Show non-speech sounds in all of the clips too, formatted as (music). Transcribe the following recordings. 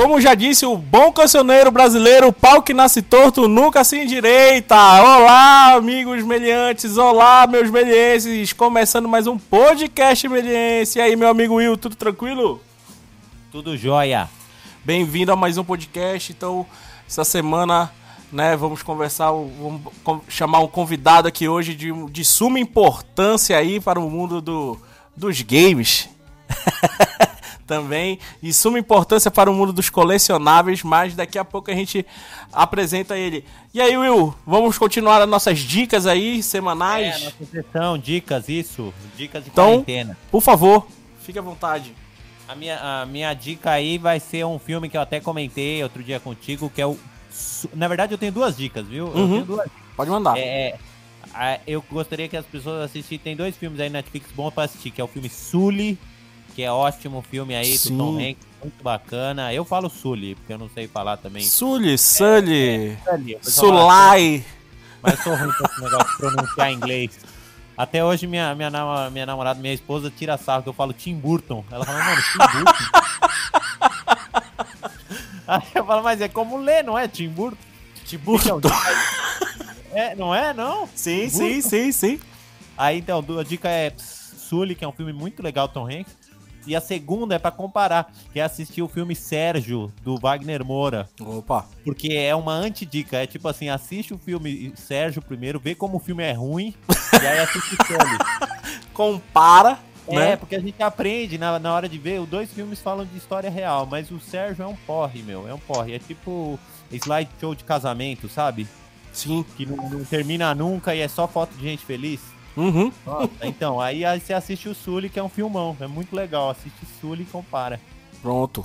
Como já disse o bom cancioneiro brasileiro, pau que nasce torto nunca se endireita. Olá, amigos meliantes, olá, meus melienses. Começando mais um podcast meliense. E aí, meu amigo Will, tudo tranquilo? Tudo jóia. Bem-vindo a mais um podcast. Então, essa semana, né, vamos conversar, vamos chamar um convidado aqui hoje de, de suma importância aí para o mundo do, dos games. (laughs) também de suma importância para o mundo dos colecionáveis, mas daqui a pouco a gente apresenta ele. E aí, Will, vamos continuar as nossas dicas aí, semanais? É, nossa sessão, dicas, isso, dicas de então, quarentena. Por favor, fique à vontade. A minha, a minha dica aí vai ser um filme que eu até comentei outro dia contigo, que é o... Na verdade, eu tenho duas dicas, viu? Uhum. Eu tenho duas Pode mandar. É, eu gostaria que as pessoas assistissem. Tem dois filmes aí na Netflix bons pra assistir, que é o filme Sully, que é ótimo filme aí Sim. do Tom Hanks, muito bacana. Eu falo Sully, porque eu não sei falar também. Sully, Sully, É, Sully, fala Sulai. Mas sou ruim com esse negócio de pronunciar inglês. Até hoje minha, minha, minha namorada, minha esposa, tira sarro que eu falo Tim Burton. Ela fala, mano, Tim Burton? (laughs) Aí eu falo, mas é como ler, não é Tim Burton? Tim Burton. É, não é, não? Sim, sim, sim, sim. Aí então, a dica é Sully, que é um filme muito legal, Tom Hanks. E a segunda é pra comparar, que é assistir o filme Sérgio, do Wagner Moura. Opa. Porque é uma antidica. É tipo assim, assiste o filme Sérgio primeiro, vê como o filme é ruim, e aí assiste o Sully. (laughs) Compara, É, né? porque a gente aprende na, na hora de ver. Os dois filmes falam de história real, mas o Sérgio é um porre, meu. É um porre. É tipo slideshow de casamento, sabe? Sim. Que não, não termina nunca e é só foto de gente feliz. Uhum. Nossa, então, aí, aí você assiste o Sully, que é um filmão. É muito legal. Assiste Sully e compara. Pronto.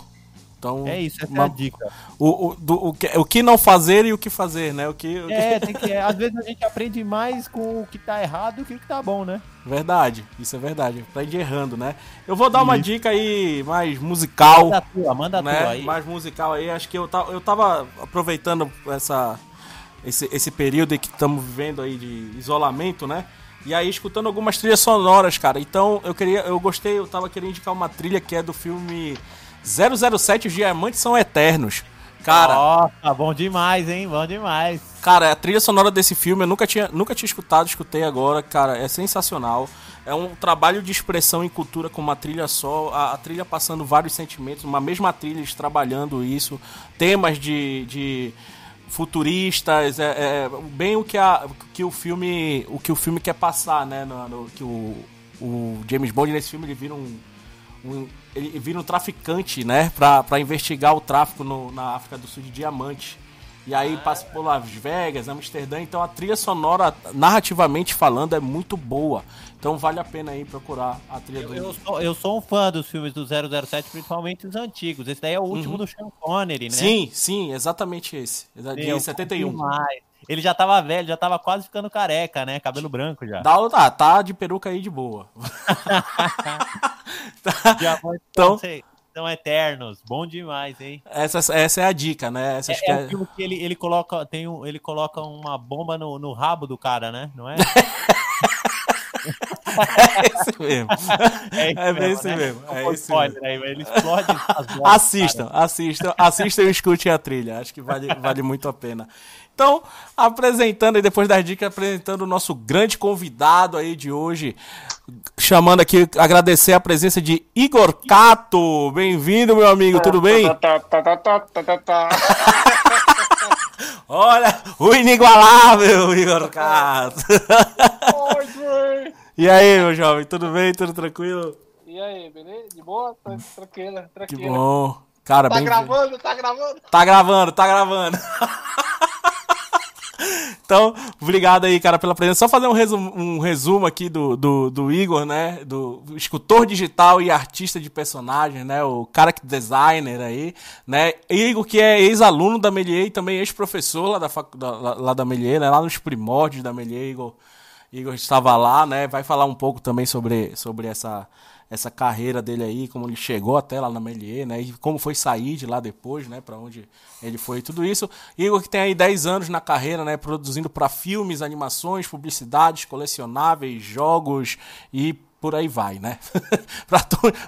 Então, É isso, essa uma- é a dica. o, o, do- o, que, o que não fazer e o que fazer, né? O que, o que- É, que, às vezes a gente aprende mais com o que tá errado do que o que tá bom, né? Verdade, isso é verdade. Aprende errando, né? Eu vou dar uma Isso. dica aí mais musical. Manda a tua, manda a né? tua aí. Mais musical aí. Acho que eu, ta- eu tava aproveitando essa, esse, esse período que estamos vivendo aí de isolamento, né? E aí escutando algumas trilhas sonoras, cara. Então eu queria, eu gostei, eu tava querendo indicar uma trilha que é do filme 007 Os Diamantes São Eternos. Cara, Nossa, bom demais, hein? Bom demais. Cara, a trilha sonora desse filme eu nunca tinha, nunca tinha escutado, escutei agora, cara, é sensacional. É um trabalho de expressão em cultura com uma trilha só, a, a trilha passando vários sentimentos, uma mesma trilha trabalhando isso, temas de, de futuristas, é, é bem o que, a, que o filme, o que o filme quer passar, né, no, no- que o, o James Bond nesse filme ele vira um, um- ele vira um traficante, né, pra investigar o tráfico no- na África do Sul de diamantes. E aí passa por Las Vegas, Amsterdã, então a trilha sonora, narrativamente falando, é muito boa. Então vale a pena aí procurar a trilha do... Eu sou, eu sou um fã dos filmes do 007, principalmente os antigos. Esse daí é o último do Sean Connery, né? Uhum. Sim, sim, exatamente esse. Exa- De Meu, 71. demais. Ele já tava velho, já tava quase ficando careca, né? Cabelo branco já. Dá, tá, tá de peruca aí de boa. (laughs) (laughs) Tá, então- são, são eternos. Bom demais, hein? essa, essa é a dica, né? Essa acho É, que é é- filme que ele, ele coloca, tem um, ele coloca uma bomba no, no rabo do cara, né? Não é? (laughs) é esse mesmo. (laughs) É, isso É esse né? mesmo, é esse spoiler aí, ele explode as bolas, Assistam, assistam, assistam e escutem a trilha. Acho que vale, vale muito a pena. Então, apresentando, e depois das dicas, apresentando o nosso grande convidado aí de hoje, chamando aqui, agradecer a presença de Igor Cato. Bem-vindo, meu amigo, tudo bem? Tá, tá, tá. (laughs) Olha, o inigualável Igor Cato. Oi. E aí, meu jovem, tudo bem? Tudo tranquilo? E aí, beleza? De boa? Tá tranquila, Que tranquila. bom. Cara, Tá bem gravando? Tá gravando? Tá gravando, tá gravando. (laughs) então, obrigado aí, cara, pela presença. Só fazer um resumo, um resumo aqui do, do, do Igor, né? Do escultor digital e artista de personagem, né? O character designer aí, né? Igor, que é ex-aluno da Melier e também ex-professor lá da, da, lá, lá da Melier, né? Lá nos primórdios da Melier, Igor. Igor estava lá, né? Vai falar um pouco também sobre, sobre essa, essa carreira dele aí, como ele chegou até lá na Melier, né? E como foi sair de lá depois, né? Para onde ele foi, tudo isso. Igor que tem aí 10 anos na carreira, né? Produzindo para filmes, animações, publicidades, colecionáveis, jogos e por aí vai, né? (laughs) pra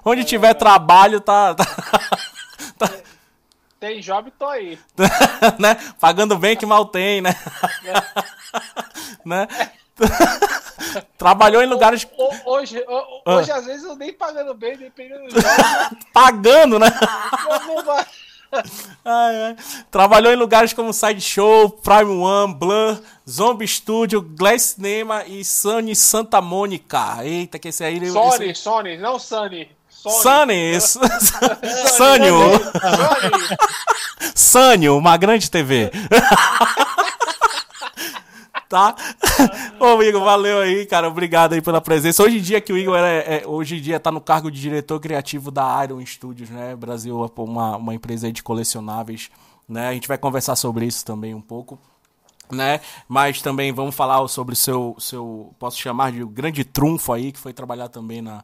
onde tiver trabalho, tá. tá- tá- tem job, tô aí. (laughs) né? Pagando bem que mal tem, né? (laughs) né? (laughs) Trabalhou em lugares Ho- Hoje, ho- Ah. hoje às vezes, eu nem pagando bem, dependendo do (laughs) pagando, né? (laughs) Ai, ai. Trabalhou em lugares como Sideshow, Prime One, Blur, Zombie Studio, Glass Cinema e Sony Santa Mônica. Eita, que esse aí... esse- Sony, Sony, não Sunny. Sony. Sunny, Sânio, Sony. Sânio, uma grande TV. Tá? Ô, Igor, valeu aí, cara. Obrigado aí pela presença. Hoje em dia que o Igor é, é- hoje em dia tá no cargo de diretor criativo da Iron Studios, né? Brasil, uma, uma empresa aí de colecionáveis, né? A gente vai conversar sobre isso também um pouco. Né? Mas também vamos falar sobre o seu, seu, posso chamar de grande trunfo aí, que foi trabalhar também na,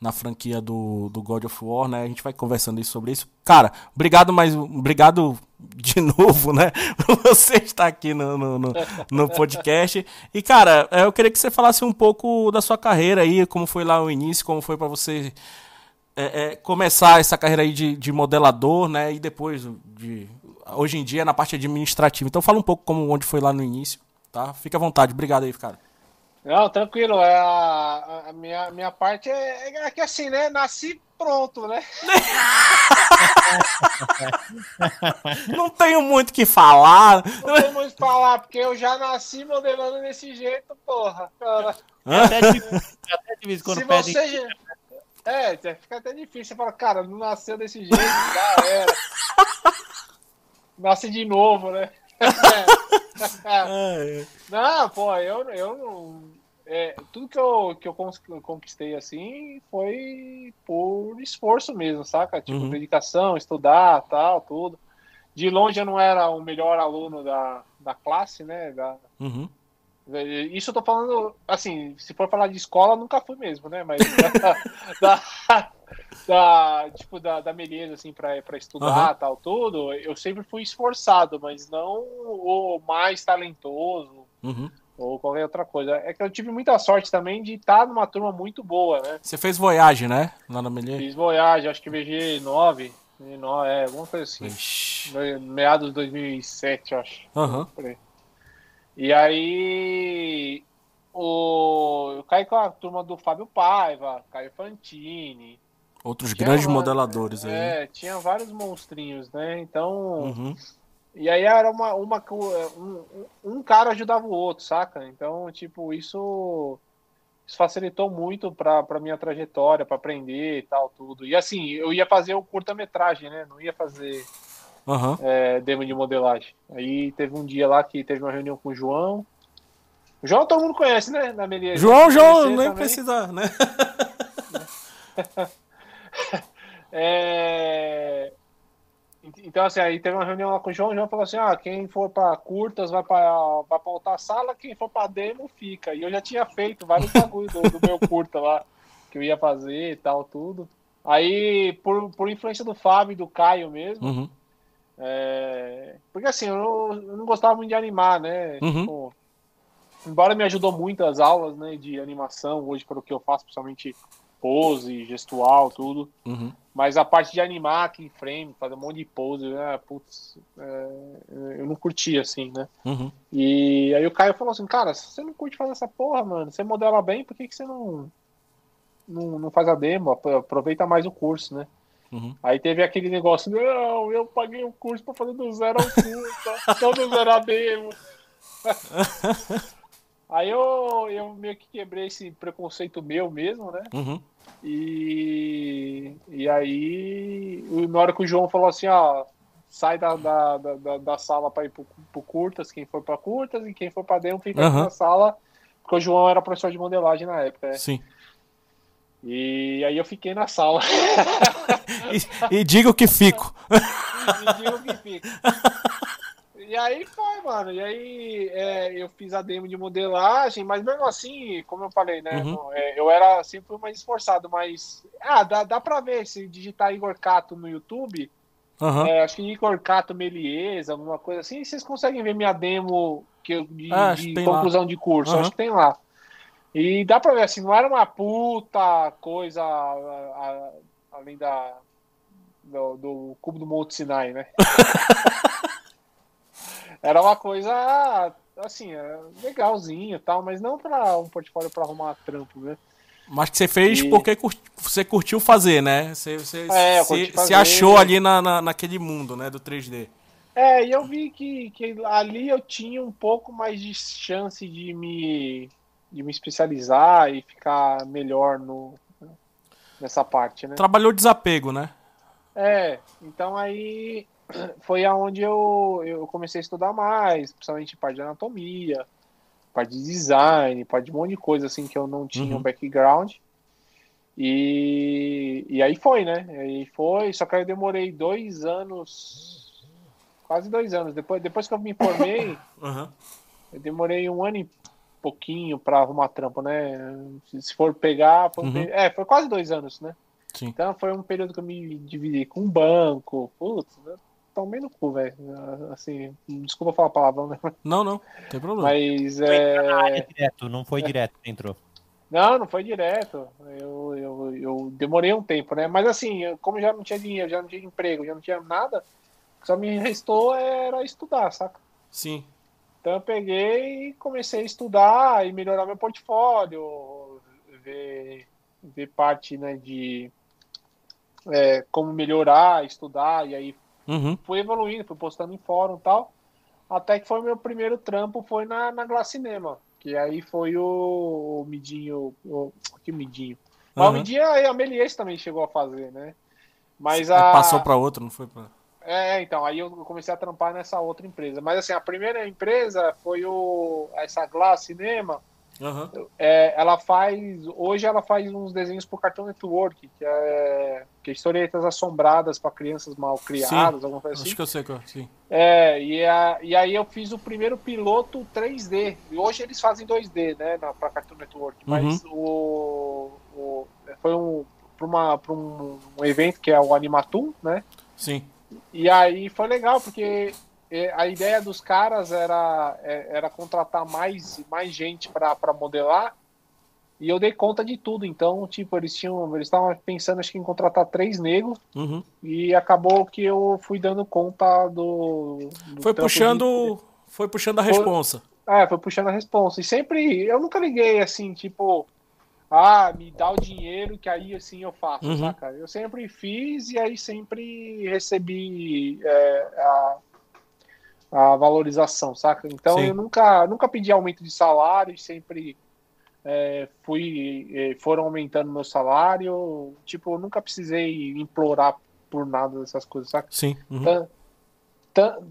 na franquia do, do God of War, né? A gente vai conversando isso sobre isso. Cara, obrigado, mas obrigado (laughs) de novo, né? (laughs) Você estar aqui no, no, no, no podcast. E, cara, eh, eu queria que você falasse um pouco da sua carreira aí, como foi lá o início, como foi pra você é, é, começar essa carreira aí de, de modelador, né? E depois de. Hoje em dia na parte administrativa. Então fala um pouco como onde foi lá no início, tá? Fica à vontade. Obrigado aí, cara. Não, tranquilo. É a, a minha, minha parte é, é que assim, né? Nasci pronto, né? (laughs) Não tenho muito o que falar. Não tem muito o que falar, porque eu já nasci modelando desse jeito, porra. Cara. Hã? Até de vez em quando Se pedem. você. já- É, fica até difícil. Você fala, cara, não nasceu desse jeito, já era. Nasce de novo, né? (laughs) (laughs) É, Não, pô, eu, eu não. É, tudo que eu, que eu conquistei assim foi por esforço mesmo, saca? Tipo, Uhum. dedicação, estudar, tal, tudo. De longe eu não era o melhor aluno da, da classe, né? Da, Uhum. isso eu tô falando, assim, se for falar de escola, nunca fui mesmo, né? Mas da, (laughs) da, da- tipo, da, da beleza, assim, pra, pra estudar, Aham. tal, tudo, eu sempre fui esforçado, mas não o mais talentoso Uhum. Ou qualquer outra coisa. É que eu tive muita sorte também de estar numa turma muito boa, né? Você fez Voyage, né? Lá na Melier? Fiz Voyage, acho que VG 9, é, alguma coisa assim. Ixi. Meados de 2007, eu acho. Aí. E aí o... eu caí com a turma do Fábio Paiva, Caio Fantini. Outros Tinha grandes uma- modeladores aí. É, tinha vários monstrinhos, né? Então. Uhum. E aí era uma. uma um, um cara ajudava o outro, saca? Então, tipo, isso. Isso facilitou muito pra, pra minha trajetória, pra aprender e tal, tudo. E assim, eu ia fazer o curta-metragem, né? Não ia fazer Aham. é, demo de modelagem. Aí teve um dia lá que teve uma reunião com o João. O João todo mundo conhece, né? Na Melier. João, João, nem também. precisa, né? (laughs) É, Então, assim, aí teve uma reunião lá com o João, o João falou assim, ah, quem for pra curtas vai pra, vai pra outra sala, quem for pra demo fica. E eu já tinha feito vários (laughs) bagulhos do, do meu curta lá, que eu ia fazer e tal, tudo. Aí, por, por influência do Fábio e do Caio mesmo, Uhum. é, porque assim, eu não, eu não gostava muito de animar, né? Uhum. Tipo, embora me ajudou muito as aulas né, de animação, hoje para o que eu faço, principalmente pose, gestual, tudo. Uhum. Mas a parte de animar aqui em frame, fazer um monte de pose, né, putz, é, eu não curti assim, né? Uhum. E aí o Caio falou assim, cara, se você não curte fazer essa porra, mano, você modela bem, por que, que você não, não, não faz a demo? Apro- Aproveita mais o curso, né? Uhum. Aí teve aquele negócio, não, eu paguei o curso pra fazer do zero ao curso, não do zero a demo. (laughs) Aí eu, eu meio que quebrei esse preconceito meu mesmo, né? Uhum. E, e aí, na hora que o João falou assim, ó, sai da, da, da, da- sala para ir pro, pro curtas, quem for para curtas, e quem for para dentro fica Aham. na sala, porque o João era professor de modelagem na época, né? Sim. E aí eu fiquei na sala. (laughs) E, e diga o que fico. (laughs) Me diga o que fica. E aí foi, mano. E aí é, eu fiz a demo de modelagem, mas mesmo assim, como eu falei, né? Uhum. não, é, eu era sempre mais esforçado, mas. Ah, dá, dá pra ver se digitar Igor Cato no YouTube. Aham. é, acho que Igor Cato Melies, alguma coisa assim. Vocês conseguem ver minha demo que eu, de, Ah, de tem lá. conclusão de curso? Aham. Acho que tem lá. E dá pra ver, assim, não era uma puta coisa a- a- além da, do, do cubo do Monte Sinai, né? (laughs) Era uma coisa assim, é legalzinho e tal, mas não para um portfólio para arrumar trampo, né? Mas que você fez e... porque você curtiu fazer, né? Você, você é, se, se, achou ali na, na, naquele mundo, né, do 3D. É, e eu vi que, que ali eu tinha um pouco mais de chance de me, de me especializar e ficar melhor no, nessa parte, né? Trabalhou desapego, né? É, então aí foi aonde eu, eu comecei a estudar mais, principalmente parte de anatomia, parte de design, parte de um monte de coisa assim que eu não tinha uhum. um background. E, e aí foi, né? Aí foi, só que aí eu demorei dois anos, quase dois anos. Depois, depois que eu me formei, (laughs) uhum. eu demorei um ano e pouquinho para arrumar trampo, né? Se for pegar, foi, uhum. é, foi quase dois anos, né? Sim. Então foi um período que eu me dividi com um banco, putz, né? Tomei no cu, velho. Assim, desculpa falar a palavra, né? Não, não, tem problema. Mas é. Direto, não foi direto que entrou. Não, não foi direto. Eu, eu, eu demorei um tempo, né? Mas assim, como já não tinha dinheiro, já não tinha emprego, já não tinha nada, só me restou era estudar, saca? Sim. Então eu peguei e comecei a estudar e melhorar meu portfólio, ver, ver parte né, de é, como melhorar, estudar, e aí Uhum. Fui evoluindo, fui postando em fórum e tal. Até que foi o meu primeiro trampo, foi na, na Glass Cinema. Que aí foi o, o Midinho. O, que Midinho? Mas uhum. o Midinho a Melies também chegou a fazer, né? Mas a... Passou para outro, não foi para. É, então, aí eu comecei a trampar nessa outra empresa. Mas assim, a primeira empresa foi o essa Glass Cinema Uhum. É, ela faz. Hoje ela faz uns desenhos pro Cartoon Network, que é, que é historietas assombradas para crianças mal criadas, sim, alguma coisa assim. Acho que eu sei sim. É, e, a, e aí eu fiz o primeiro piloto 3D. E hoje eles fazem 2D, né, para Cartoon Network. Mas uhum. o, o, foi um para uma para um, um evento que é o Animatum, né? Sim. E aí foi legal porque a ideia dos caras era, é, era contratar mais, mais gente para modelar e eu dei conta de tudo. Então, tipo, eles tinham. Eles estavam pensando acho que em contratar três negros. Uhum. E acabou que eu fui dando conta do. do foi puxando. De... Foi puxando a responsa. Foi, é, foi puxando a responsa. E sempre. Eu nunca liguei assim, tipo. Ah, me dá o dinheiro que aí assim eu faço, uhum. saca? Eu sempre fiz e aí sempre recebi é, a, a valorização, saca? Então Sim. eu nunca, nunca pedi aumento de salário, sempre é, fui, é, foram aumentando meu salário. Tipo, eu nunca precisei implorar por nada dessas coisas, saca? Sim. Uhum.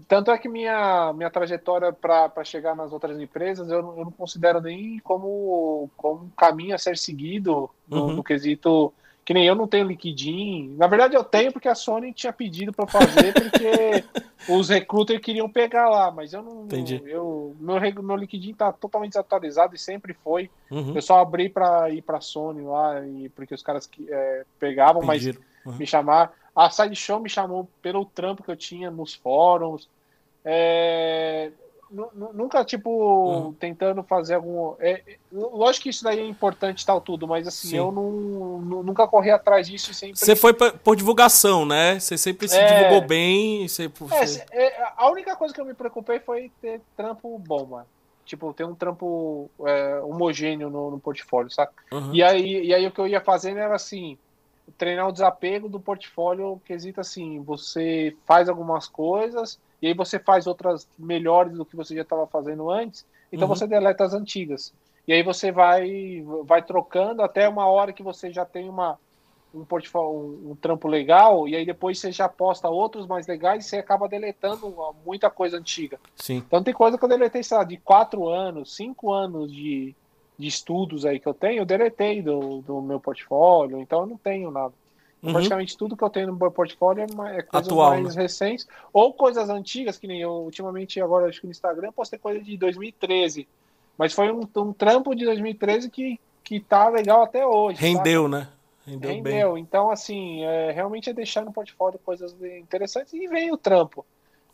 Tanto é que minha, minha trajetória para chegar nas outras empresas eu, eu, não considero nem como, como um caminho a ser seguido no, uhum. no quesito que nem eu não tenho liquidin. Na verdade, eu tenho porque a Sony tinha pedido para fazer, porque (laughs) os recruiters queriam pegar lá, mas eu não. Entendi. Eu, meu, meu liquidin tá totalmente desatualizado e sempre foi. Uhum. Eu só abri para ir para Sony lá, e, porque os caras que, é, pegavam, Pediram. mas uhum. me chamar. A Sideshow me chamou pelo trampo que eu tinha nos fóruns. É, nunca, tipo, uhum. tentando fazer algum. É, lógico que isso daí é importante tal tudo, mas assim, Sim. eu não, nunca corri atrás disso sempre. Você foi por divulgação, né? Você sempre se é... divulgou bem. Você... É, é, a única coisa que eu me preocupei foi ter trampo bom, mano. Tipo, ter um trampo é, homogêneo no, no portfólio, saca? Uhum. E, aí, e aí o que eu ia fazendo era assim treinar o desapego do portfólio, quesito assim, você faz algumas coisas e aí você faz outras melhores do que você já estava fazendo antes, então uhum. você deleta as antigas. E aí você vai vai trocando até uma hora que você já tem uma um portfólio, um, trampo legal, e aí depois você já posta outros mais legais e você acaba deletando muita coisa antiga. Sim. Então tem coisa que eu deletei, sei lá, de quatro anos, cinco anos de, de estudos aí que eu tenho, eu deletei do, do meu portfólio, então eu não tenho nada. Uhum. Praticamente tudo que eu tenho no meu portfólio é, é coisas Atual, mais né? recentes, ou coisas antigas, que nem eu ultimamente, agora acho que no Instagram, postei coisa de 2013. Mas foi um, um trampo de 2013 que, que tá legal até hoje. Rendeu, né? Rendeu, Rendeu. Bem. Então, assim, é, realmente é deixar no portfólio coisas interessantes e vem o trampo.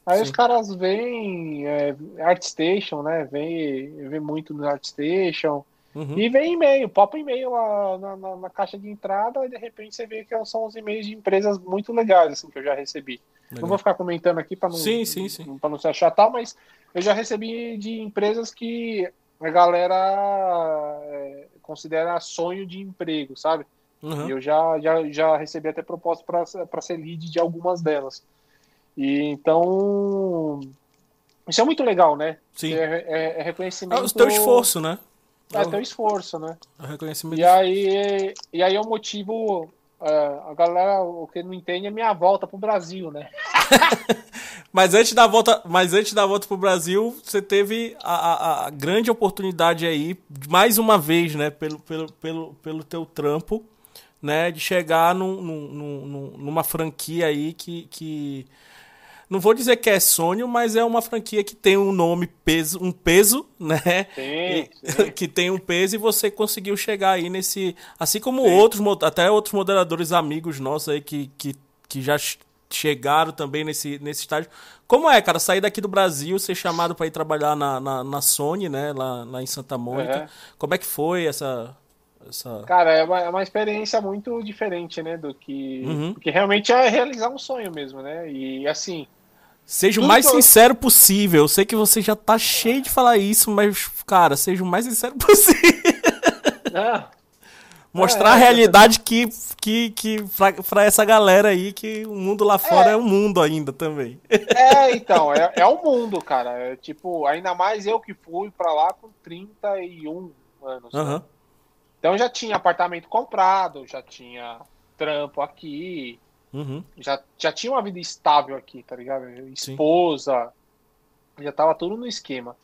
Aí Sim. os caras veem é, ArtStation, né? Vem, vem muito no ArtStation. Uhum. E vem e-mail, pop e-mail lá na, na, na, caixa de entrada e de repente você vê que são os e-mails de empresas muito legais assim, que eu já recebi. Legal. Não vou ficar comentando aqui para não, sim, sim, sim. Não se achatar, mas eu já recebi de empresas que a galera é, considera sonho de emprego, sabe? Uhum. E eu já, já, já recebi até proposta para ser lead de algumas delas. E então. Isso é muito legal, né? Sim. É, é, é reconhecimento. É o teu esforço, né? É o teu esforço, né? É o reconhecimento. E aí, e aí é o motivo. Uh, a galera, o que não entende é minha volta pro Brasil, né? (laughs) mas antes da volta, mas antes da volta pro Brasil, você teve a, a, a, grande oportunidade aí, mais uma vez, né, pelo, pelo, pelo, pelo teu trampo, né, de chegar num, num, num, numa franquia aí que, que não vou dizer que é sonho, mas é uma franquia que tem um nome peso, um peso, né? Sim, sim. (laughs) Que tem um peso e você conseguiu chegar aí nesse, assim como sim. outros, até outros moderadores amigos nossos aí que, que, que já chegaram também nesse, nesse estágio. Como é, cara, sair daqui do Brasil, ser chamado para ir trabalhar na, na, na, Sony, né, lá, lá em Santa Mônica. Uhum. Como é que foi essa, essa... Cara, é uma, é uma experiência muito diferente, né, do que... Uhum. Porque realmente é realizar um sonho mesmo, né, e assim... Seja o mais sincero possível. Eu sei que você já tá cheio de falar isso, mas, cara, seja o mais sincero (laughs) possível. É. Mostrar é, a realidade que, que, que pra, pra, essa galera aí, que o mundo lá fora é, é o mundo ainda também. É, então, é, é o mundo, cara. É, tipo, ainda mais eu que fui pra lá com 31 anos. Uhum. Né? Então já tinha apartamento comprado, já tinha trampo aqui, Uhum. Já, já tinha uma vida estável aqui, tá ligado? Esposa, Sim. já tava tudo no esquema.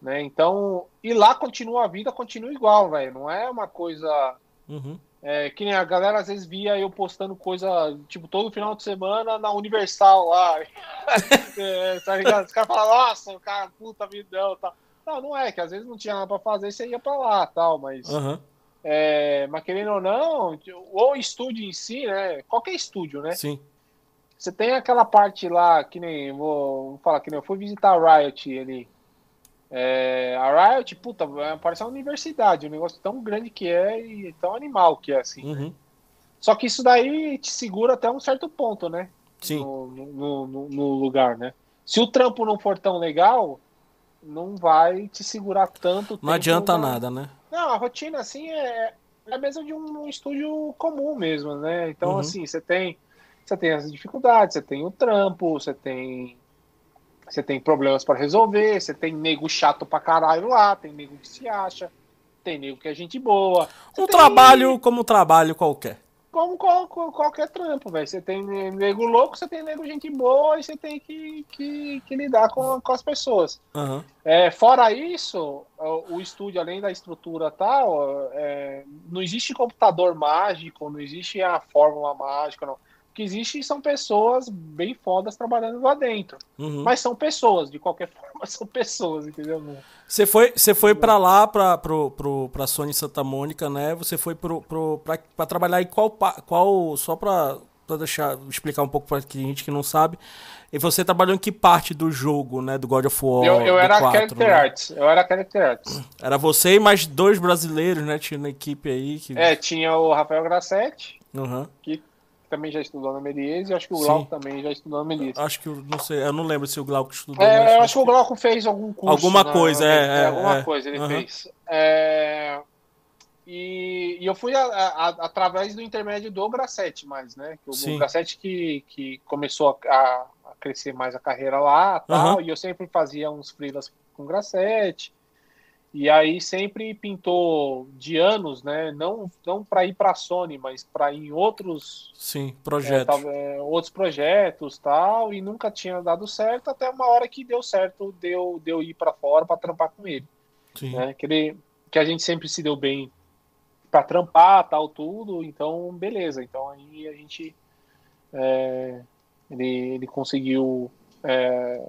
Né? Então, e lá continua a vida, continua igual, velho. Não é uma coisa. Uhum. É, que nem a galera às vezes via eu postando coisa, tipo, todo final de semana na Universal lá. (laughs) é, tá ligado? Os caras falam, nossa, cara, puta vida, tal. Não, não é, que às vezes não tinha nada pra fazer, você ia pra lá tal, mas. Uhum. É, mas querendo ou não, o estúdio em si, né? Qualquer estúdio, né? Sim. Você tem aquela parte lá, que nem. Vou, vou falar que nem eu fui visitar a Riot ali. É, a Riot, puta, parece uma universidade, um negócio tão grande que é e tão animal que é, assim. Uhum. Só que isso daí te segura até um certo ponto, né? Sim. No, no, no, no lugar, né? Se o trampo não for tão legal, não vai te segurar tanto. Não adianta nada, né? Não, a rotina, assim, é, é a mesma de um estúdio comum mesmo, né? Então, uhum. assim, você tem, você tem as dificuldades, você tem o trampo, você tem você tem problemas para resolver, você tem nego chato pra caralho lá, tem nego que se acha, tem nego que é gente boa. Um tem... trabalho como um trabalho qualquer como qual, qualquer trampo, velho. Você tem nego louco, você tem nego gente boa e você tem que, que, que lidar com, com as pessoas. Uhum. É, fora isso, o, o, estúdio, além da estrutura tal, é, não existe computador mágico, não existe a fórmula mágica, não. O que existe são pessoas bem fodas trabalhando lá dentro. Uhum. Mas são pessoas, de qualquer (laughs) forma, são pessoas, entendeu? Você foi, você foi para lá, para pro, pro, pra Sony Santa Mônica, né? Você foi pro, pro, pra, pra trabalhar em qual. qual só pra, pra deixar, explicar um pouco pra gente que não sabe. E você trabalhou em que parte do jogo, né? Do God of War? Eu, eu era 4, Character né? Arts. Eu era Character Arts. (clears throat) Era você e mais dois brasileiros, né? Tinha na equipe aí. Que... É, tinha o Rafael Grassetti, uhum. que também já estudou na Melies e acho que o Glauco também já estudou na Melies. Acho que, não sei, eu não lembro se o Glauco estudou. É, eu acho que o Glauco fez algum curso. Alguma na, coisa, é, é, Alguma é, coisa ele fez. É, e, e, eu fui a, a, através do intermédio do Grassetti mais, né? Que o, Sim. o Grassetti que, que começou a, a, crescer mais a carreira lá tal, e eu sempre fazia uns freelas com o Grassetti. E aí sempre pintou de anos, né? Não, não para ir para a Sony, mas para ir em outros sim projetos, é, outros projetos tal. E nunca tinha dado certo até uma hora que deu certo, deu deu ir para fora para trampar com ele. Sim. Né? Que, ele, que a gente sempre se deu bem para trampar tal tudo. Então beleza. Então aí a gente é, ele, ele conseguiu é,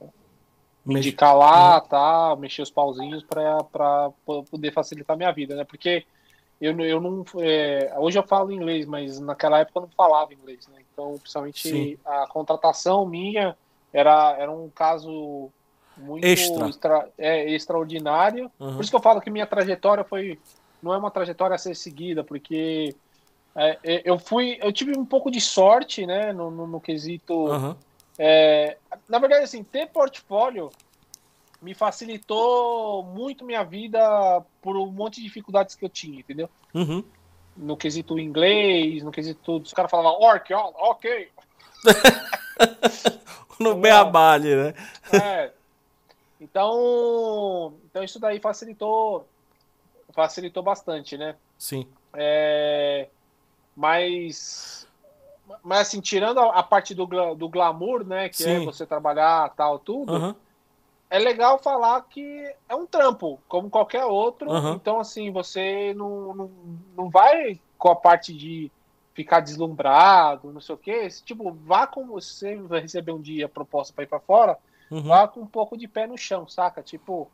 indicar lá, uhum. tá, mexer os pauzinhos para poder facilitar a minha vida, né? Porque eu, eu não. É, hoje eu falo inglês, mas naquela época eu não falava inglês, né? Então, principalmente Sim. a contratação minha era, era um caso muito Extra. extra- é, extraordinário. Uhum. Por isso que eu falo que minha trajetória foi não é uma trajetória a ser seguida, porque é, é, eu fui, eu tive um pouco de sorte, né, no, no, no quesito. Aham. É, na verdade, assim, ter portfólio me facilitou muito minha vida por um monte de dificuldades que eu tinha, entendeu? Uhum. No quesito inglês, no quesito tudo. Os caras falavam, orc, ok. (laughs) No beabá ali, né? É. Então, então isso daí facilitou facilitou bastante, né? Sim. É, mas mas assim, tirando a, a parte do, do glamour, né, que é Sim. você trabalhar, tal, tudo, Aham. é legal falar que é um trampo, como qualquer outro. Uhum. Então, assim, você não, não, não vai com a parte de ficar deslumbrado, não sei o quê. Tipo, vá com você, vai receber um dia a proposta para ir para fora, Uhum. vá com um pouco de pé no chão, saca? Tipo,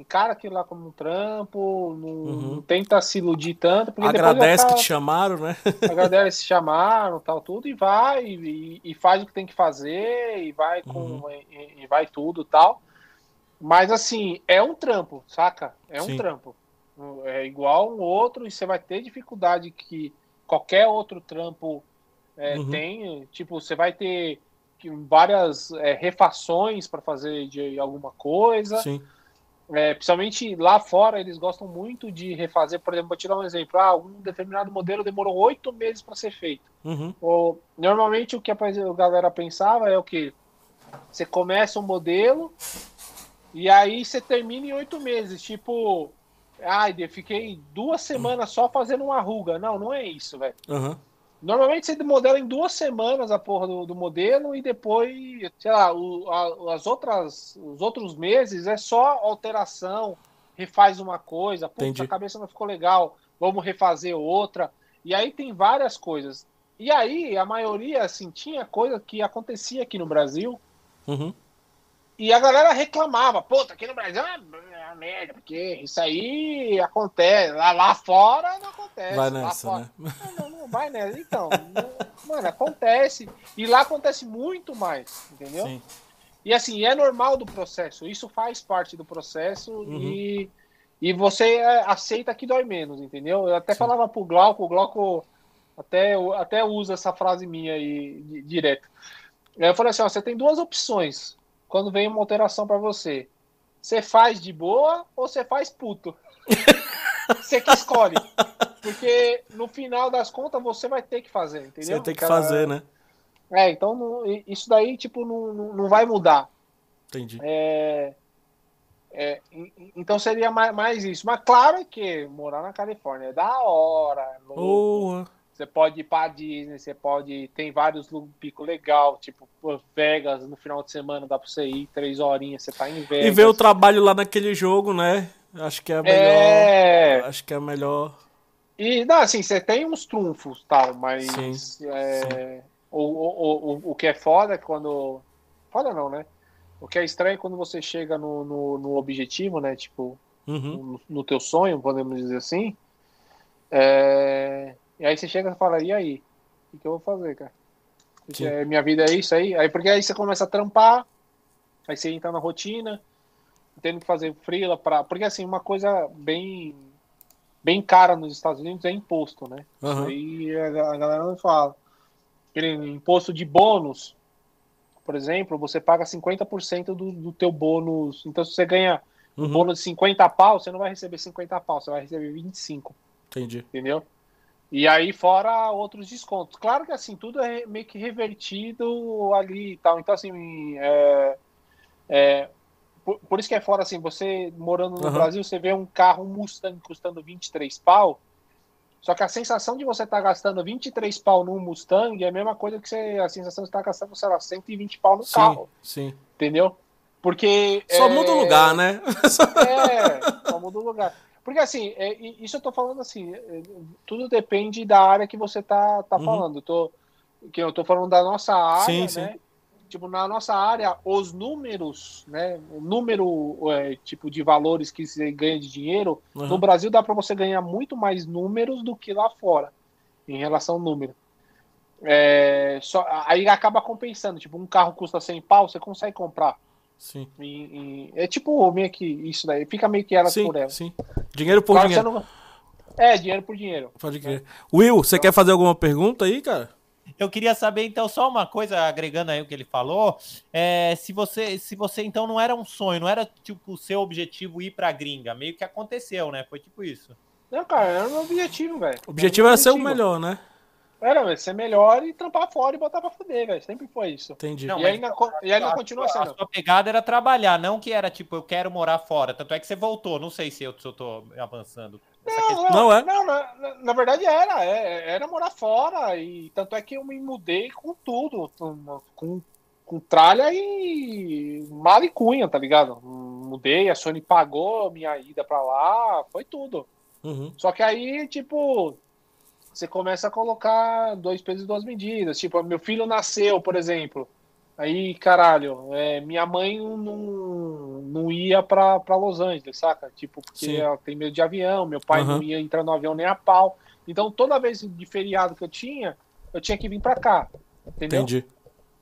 encara aquilo lá como um trampo, não, Uhum. não tenta se iludir tanto, porque Agradece vai que te chamaram, né? (laughs) agradece se chamaram, tal, tudo, e vai, e, e faz o que tem que fazer, e vai com. Uhum. E, e vai tudo tal. Mas assim, é um trampo, saca? É um Sim. trampo. É igual um outro, e você vai ter dificuldade que qualquer outro trampo é, Uhum. tem. Tipo, você vai ter que- várias é, refações para fazer de alguma coisa. Sim. É, principalmente lá fora, eles gostam muito de refazer. Por exemplo, vou te dar um exemplo. Ah, um determinado modelo demorou oito meses para ser feito. Uhum. Ou, normalmente o que a galera pensava é o que? Você começa um modelo e aí você termina em oito meses. Tipo, ai, eu fiquei duas semanas só fazendo uma ruga. Não, não é isso, velho. Aham. Normalmente você modela em duas semanas a porra do, do modelo e depois, sei lá, o- a- as outras, os outros meses é só alteração, refaz uma coisa, putz, a cabeça não ficou legal, vamos refazer outra. E aí tem várias coisas. E aí, a maioria, assim, tinha coisa que acontecia aqui no Brasil Uhum. E a galera reclamava, puta, aqui no Brasil é uma merda, porque isso aí acontece, lá, lá fora não acontece. Vai nessa, né? não, não, não vai nessa. Então, mano, acontece. E lá acontece muito mais, entendeu? Sim. E assim, é normal do processo. Isso faz parte do processo Uhum. e, e você é, aceita que dói menos, entendeu? Eu até Sim. falava pro Glauco, o Glauco até, até usa essa frase minha aí di- direto. Eu falei assim: ó, você tem duas opções quando vem uma alteração pra você. Você faz de boa ou você faz puto? (laughs) você que escolhe. Porque no final das contas você vai ter que fazer, entendeu? Você vai ter que Aquela- fazer, né? É, então não- isso daí, tipo, não, não, vai mudar. Entendi. É, é, então seria mais, mais isso. Mas claro que morar na Califórnia é da hora. é. Boa. Você pode ir pra Disney, você pode. Tem vários pico legal, tipo Vegas no final de semana, dá pra você ir três horinhas, você tá em Vegas. E ver o trabalho lá naquele jogo, né? Acho que é a melhor. É. Acho que é a melhor. E não, assim, você tem uns trunfos tal, mas Sim, é, O, o, o, o que é foda é quando. Foda não, né? O que é estranho é quando você chega no, no, no objetivo, né? Tipo, Uhum. no, no teu sonho, podemos dizer assim. É, E aí você chega e fala, e aí? O que eu vou fazer, cara? É, minha vida é isso aí. Aí porque aí você começa a trampar, aí você entra na rotina, tendo que fazer freela para, porque assim, uma coisa bem bem cara nos Estados Unidos é imposto, né? Aham. aí a, a galera não fala. Aquele imposto de bônus, por exemplo, você paga 50% do, do teu bônus. Então se você ganha um Uhum. bônus de 50 pau, você não vai receber 50 pau, você vai receber 25 Entendi. entendeu? E aí, fora outros descontos. Claro que assim, tudo é meio que revertido ali e tal. Então, assim, é, é, por, por isso que é fora assim, você morando no Aham. Brasil, você vê um carro Mustang custando 23 pau. Só que a sensação de você estar gastando 23 pau num Mustang é a mesma coisa que você, a sensação de estar gastando, sei lá, 120 pau no Sim, carro, sim. entendeu? Porque. Só é, muda o lugar, né? (laughs) é, só muda o lugar. Porque assim, é, isso eu tô falando assim, é, tudo depende da área que você tá, tá Uhum. falando. Eu tô, que eu tô falando da nossa área, Sim, né? sim. Tipo, na nossa área, os números, né? O número, é, tipo, de valores que você ganha de dinheiro, Uhum. no Brasil dá para você ganhar muito mais números do que lá fora, em relação ao número. É, só, aí acaba compensando. Tipo, um carro custa 100 pau, você consegue comprar Sim. E- e- é tipo meio que isso daí. Fica meio que ela Sim, por ela. sim. Dinheiro por Claro, dinheiro. não- É, dinheiro por dinheiro. Pode crer. Will, você quer fazer alguma pergunta aí, cara? Eu queria saber, então, só uma coisa, agregando aí o que ele falou. É, se você, se você então não era um sonho, não era tipo o seu objetivo ir pra gringa, meio que aconteceu, né? Foi tipo isso. Não, cara, era o meu objetivo, velho. O objetivo Era era ser o objetivo. melhor, né? Era, velho, ser melhor e trampar fora e botar pra fuder, velho. Sempre foi isso. Entendi. Não, e, mas- ainda, e ainda continua A sendo. sua pegada era trabalhar, não que era tipo, eu quero morar fora. Tanto é que você voltou. Não sei se eu, se eu tô avançando. Não, Não é? Não, na, na- na verdade era. é- Era morar fora. E tanto é que eu me mudei com tudo. Com, com, com tralha e mala e cunha, tá ligado? Mudei, a Sony pagou minha ida pra lá, foi tudo. Uhum. Só que aí, tipo, você começa a colocar dois pesos e duas medidas. Tipo, meu filho nasceu, por exemplo. Aí, caralho, é, minha mãe não, não ia pra, pra Los Angeles, saca? Tipo, porque Sim. ela tem medo de avião, meu pai Aham. não ia entrar no avião nem a pau. Então, toda vez de feriado que eu tinha, eu tinha que vir pra cá. Entendeu? Entendi.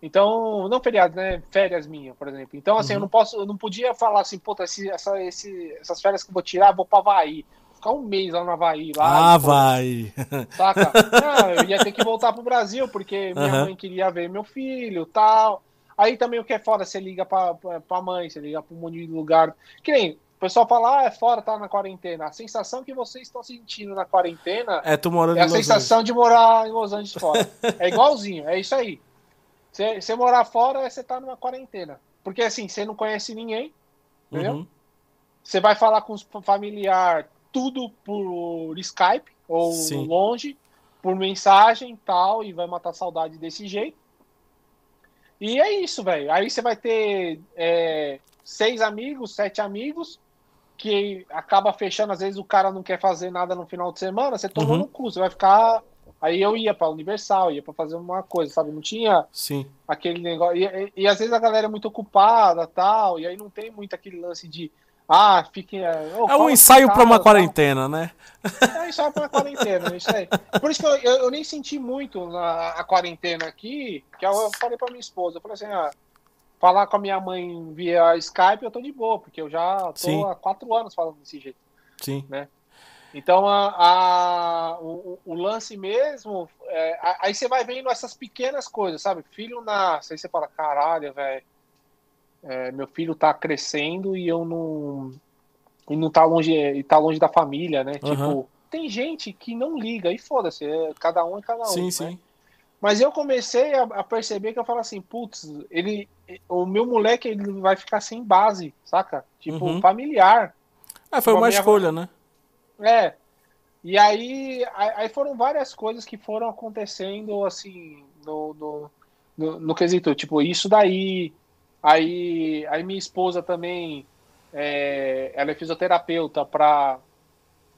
Então, não feriado, né? Férias minhas, por exemplo. Então, assim, eu Uhum. não posso, eu não podia falar assim, puta, esse, essa, esse, essas férias que eu vou tirar, vou pra Havaí. Ficar um mês lá no Havaí, lá. Ah, vai. Saca? (laughs) Não, eu ia ter que voltar pro Brasil, porque minha Aham. mãe queria ver meu filho tal. Aí também o que é fora, você liga pra, pra, pra mãe, você liga um monte de lugar. Que nem, o pessoal fala, ah, é fora, tá na quarentena. A sensação que vocês estão sentindo na quarentena É, tu morando é a sensação de morar em Los Angeles fora. (laughs) É igualzinho, é isso aí. Você morar fora, você tá numa quarentena. Porque assim, você não conhece ninguém, entendeu? Uhum. Você vai falar com os familiar tudo por Skype ou Sim. longe, por mensagem e tal, e vai matar saudade desse jeito. E é isso, velho. Aí você vai ter é, seis amigos, sete amigos, que acaba fechando, às vezes o cara não quer fazer nada no final de semana, você tomou Uhum. no cu, você vai ficar. Aí eu ia pra Universal, ia pra fazer uma coisa, sabe? Não tinha Sim. aquele negócio. E, e- e às vezes a galera é muito ocupada tal, e aí não tem muito aquele lance de. Ah, fiquem. É um ensaio pra uma quarentena, né? É ensaio pra uma quarentena, isso aí. Por isso que eu, eu, eu nem senti muito na a quarentena aqui, que eu, eu falei pra minha esposa, eu falei assim, ah, falar com a minha mãe via Skype eu tô de boa, porque eu já tô Sim. há quatro anos falando desse jeito. Sim. Então, a, a- o, o lance mesmo, é, aí você vai vendo essas pequenas coisas, sabe? Filho nasce, aí você fala, caralho, velho, é, meu filho tá crescendo e eu não. E não tá longe, e tá longe da família, né? Aham. Tipo, tem gente que não liga, e foda-se, é, cada um é cada um. Sim, né? sim. Mas eu comecei a, a perceber que eu falo assim, putz, ele. O meu moleque ele vai ficar sem base, saca? Tipo, Uhum. familiar. É, foi Uma minha- escolha, né? É. E aí, aí aí foram várias coisas que foram acontecendo, assim, no, no, no, no quesito, tipo, isso daí. Aí, aí minha esposa também, é, ela é fisioterapeuta para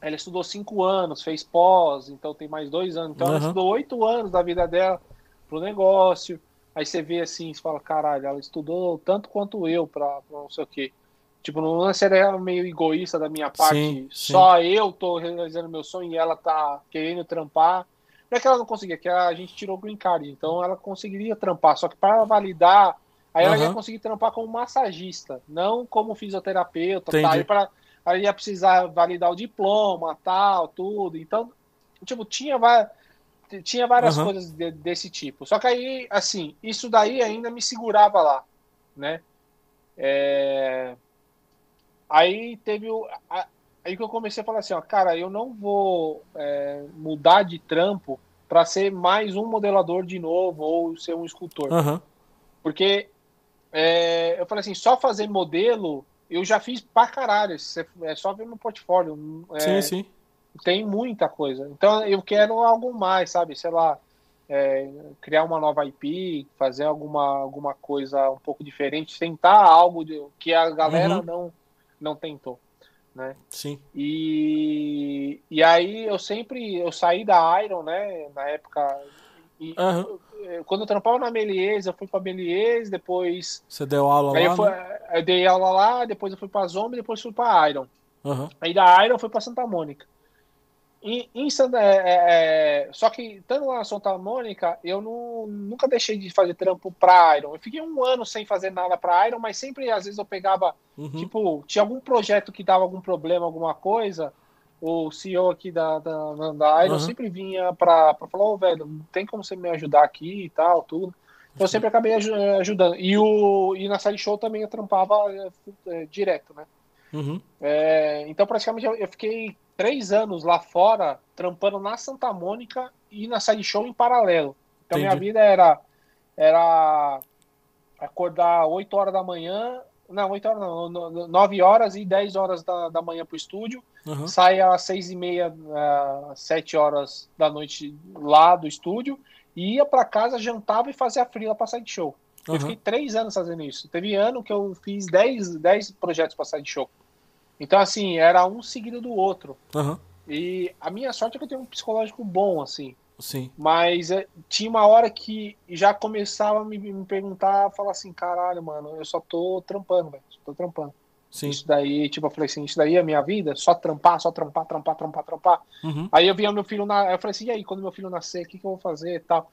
Ela estudou cinco anos, fez pós, então tem mais dois anos. Então ela Uhum. estudou oito anos da vida dela pro negócio. Aí você vê assim, você fala, caralho, ela estudou tanto quanto eu pra, pra não sei o quê. Tipo, lance era meio egoísta da minha parte. Sim, sim. Só eu tô realizando meu sonho e ela tá querendo trampar. Não é que ela não conseguia, é que a gente tirou o green card. Então ela conseguiria trampar. Só que para validar, aí ela ia conseguir trampar como massagista, não como fisioterapeuta. Tá? Aí, pra, aí ia precisar validar o diploma, tal, tudo. Então, tipo, tinha, tinha várias Aham. coisas de- desse tipo. Só que aí, assim, isso daí ainda me segurava lá, né? É, Aí teve o. Aí que eu comecei a falar assim, ó, cara, eu não vou é, mudar de trampo para ser mais um modelador de novo ou ser um escultor. Aham. Porque é, eu falei assim, só fazer modelo eu já fiz pra caralho. Você- É só ver meu portfólio. é, Sim, sim. Tem muita coisa. Então eu quero algo mais, sabe? Sei lá, é, criar uma nova IP, fazer alguma, alguma coisa um pouco diferente, tentar algo de- que a galera Uhum. não, não tentou. Sim. E, e aí eu sempre eu saí da Iron, né? Na época. E, eu- quando eu trampava na Melies, eu fui pra Melies, depois. Você deu aula Aí lá, eu, fui- né? eu dei aula lá, depois eu fui pra Zombie, depois fui pra Iron. Aham. Aí da Iron eu fui pra Santa Mônica. Em, em Santa- é, é, só que, estando lá na Santa Mônica, eu não, nunca deixei de fazer trampo pra Iron. Eu fiquei um ano sem fazer nada pra Iron, mas sempre, às vezes, eu pegava, Uhum. tipo, tinha algum projeto que dava algum problema, alguma coisa, o CEO aqui da, da, da Iron Uhum. sempre vinha pra, pra falar, ô, velho, não tem como você me ajudar aqui e tal, tudo. Então, eu sempre acabei eh, ajudando. E, o, e na série show também eu trampava eh, direto, né? Uhum. É, então, praticamente, eu, eu fiquei três anos lá fora, trampando na Santa Mônica e na Side Show em paralelo. Então, minha Entendi. vida era, era acordar 8 horas da manhã, não, 8 horas não, no- no- 9 horas e 10 horas da, da manhã pro estúdio, Uhum. sair às 6 e meia, ah, 7 horas da noite lá do estúdio, e ia pra casa, jantava e fazia frila pra Side Show. Eu Uhum. fiquei três anos fazendo isso. Teve ano que eu fiz 10, 10 projetos pra Side Show. Então, assim, era um seguido do outro. Uhum. E a minha sorte é que eu tenho um psicológico bom, assim. Sim. Mas é, tinha uma hora que já começava a me, me perguntar, falar assim, caralho, mano, eu só tô trampando, velho. Só tô trampando. Sim. Isso daí, tipo, eu falei assim, isso daí é a minha vida? Só trampar, só trampar, trampar, trampar, trampar. Uhum. Aí eu via meu filho na. Eu falei assim, e aí, quando meu filho nascer, o que, que eu vou fazer e tal?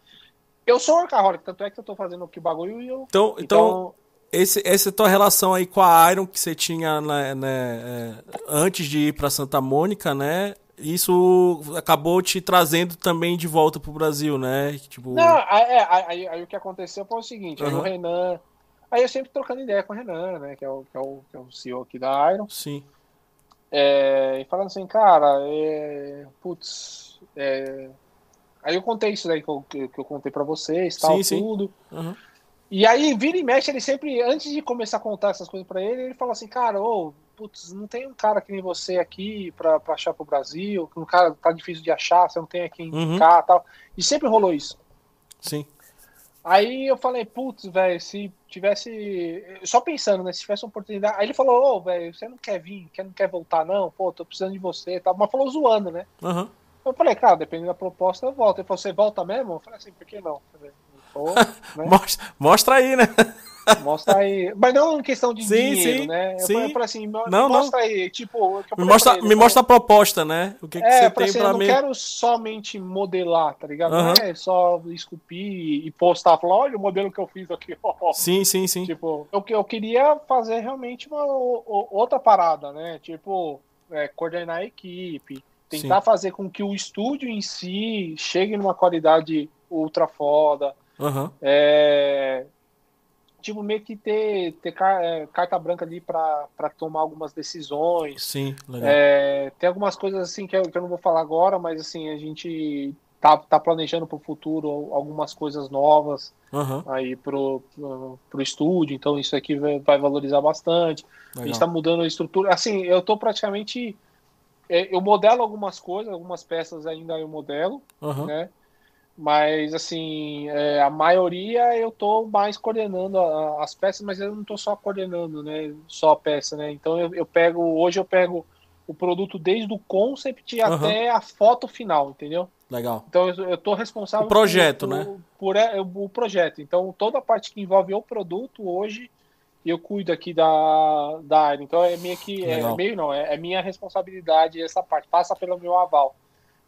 Eu sou workaholic, tanto é que eu tô fazendo o bagulho e eu. Então, então, Então, esse, essa tua relação aí com a Iron que você tinha né, né, é, antes de ir pra Santa Mônica, né? Isso acabou te trazendo também de volta pro Brasil, né? Tipo, Não, aí, é, aí, aí- aí o que aconteceu foi o seguinte, aí Uhum. o Renan. Aí eu sempre trocando ideia com o Renan, né? Que é o, que é o, que é o CEO aqui da Iron. sim. É, e falando assim, cara, é, putz, é, aí eu contei isso daí que eu, que eu contei pra vocês, tal, Sim, sim. tudo. Uhum. E aí, vira e mexe, ele sempre, antes de começar a contar essas coisas pra ele, ele fala assim, cara, ô, putz, não tem um cara que nem você aqui pra, pra achar pro Brasil, que um cara tá difícil de achar, você não tem a quem Uhum. indicar tal. E sempre rolou isso. Sim. Aí eu falei, putz, velho, se tivesse. Só pensando, né? Se tivesse uma oportunidade. Aí ele falou, ô, velho, você não quer vir, quer, não quer voltar, não? Pô, tô precisando de você e tal. Mas falou zoando, né? Uhum. Eu falei, cara, dependendo da proposta, eu volto. Ele falou, você volta mesmo? Eu falei assim, por que não? Eu falei, "Pô, (laughs) né? Mostra, mostra aí, né? Mostra aí. Mas não em questão de Sim, dinheiro, sim, né? Eu sim. falei, eu falei assim, mo- Não, mostra aí. Tipo, que Me mostra, ele, me eu mostra a proposta, né? O que, que É, você eu falei tem assim, pra eu não mim. quero somente modelar, tá ligado? Não é só esculpir e postar, falar, olha o modelo que eu fiz aqui, ó. Sim, sim, sim. Tipo, eu, eu queria fazer realmente uma outra parada, né? Tipo, é, coordenar a equipe, tentar Sim. fazer com que o estúdio em si chegue numa qualidade ultra foda. Aham. É, tipo, meio que ter, ter é, carta branca ali pra tomar algumas decisões. Sim, legal. É, tem algumas coisas assim que eu, que eu não vou falar agora, mas assim, a gente tá, tá planejando pro futuro algumas coisas novas Aham. aí pro, pro, pro estúdio, então isso aqui vai, vai valorizar bastante. A gente Legal. tá mudando a estrutura. Assim, eu tô praticamente. é, Eu modelo algumas coisas, algumas peças ainda eu modelo, Aham. né? Mas, assim, é, a maioria eu tô mais coordenando a- as peças, mas eu não tô só coordenando, né? Só a peça, né? Então eu, eu pego, hoje eu pego o produto desde o concept Aham. até a foto final, entendeu? Legal. Então eu, tô responsável O projeto, por, né? por, por é, o projeto. Então toda a parte que envolve o produto hoje eu cuido aqui da, da área. Então é meio que é meio não, é, é minha responsabilidade essa parte. Passa pelo meu aval,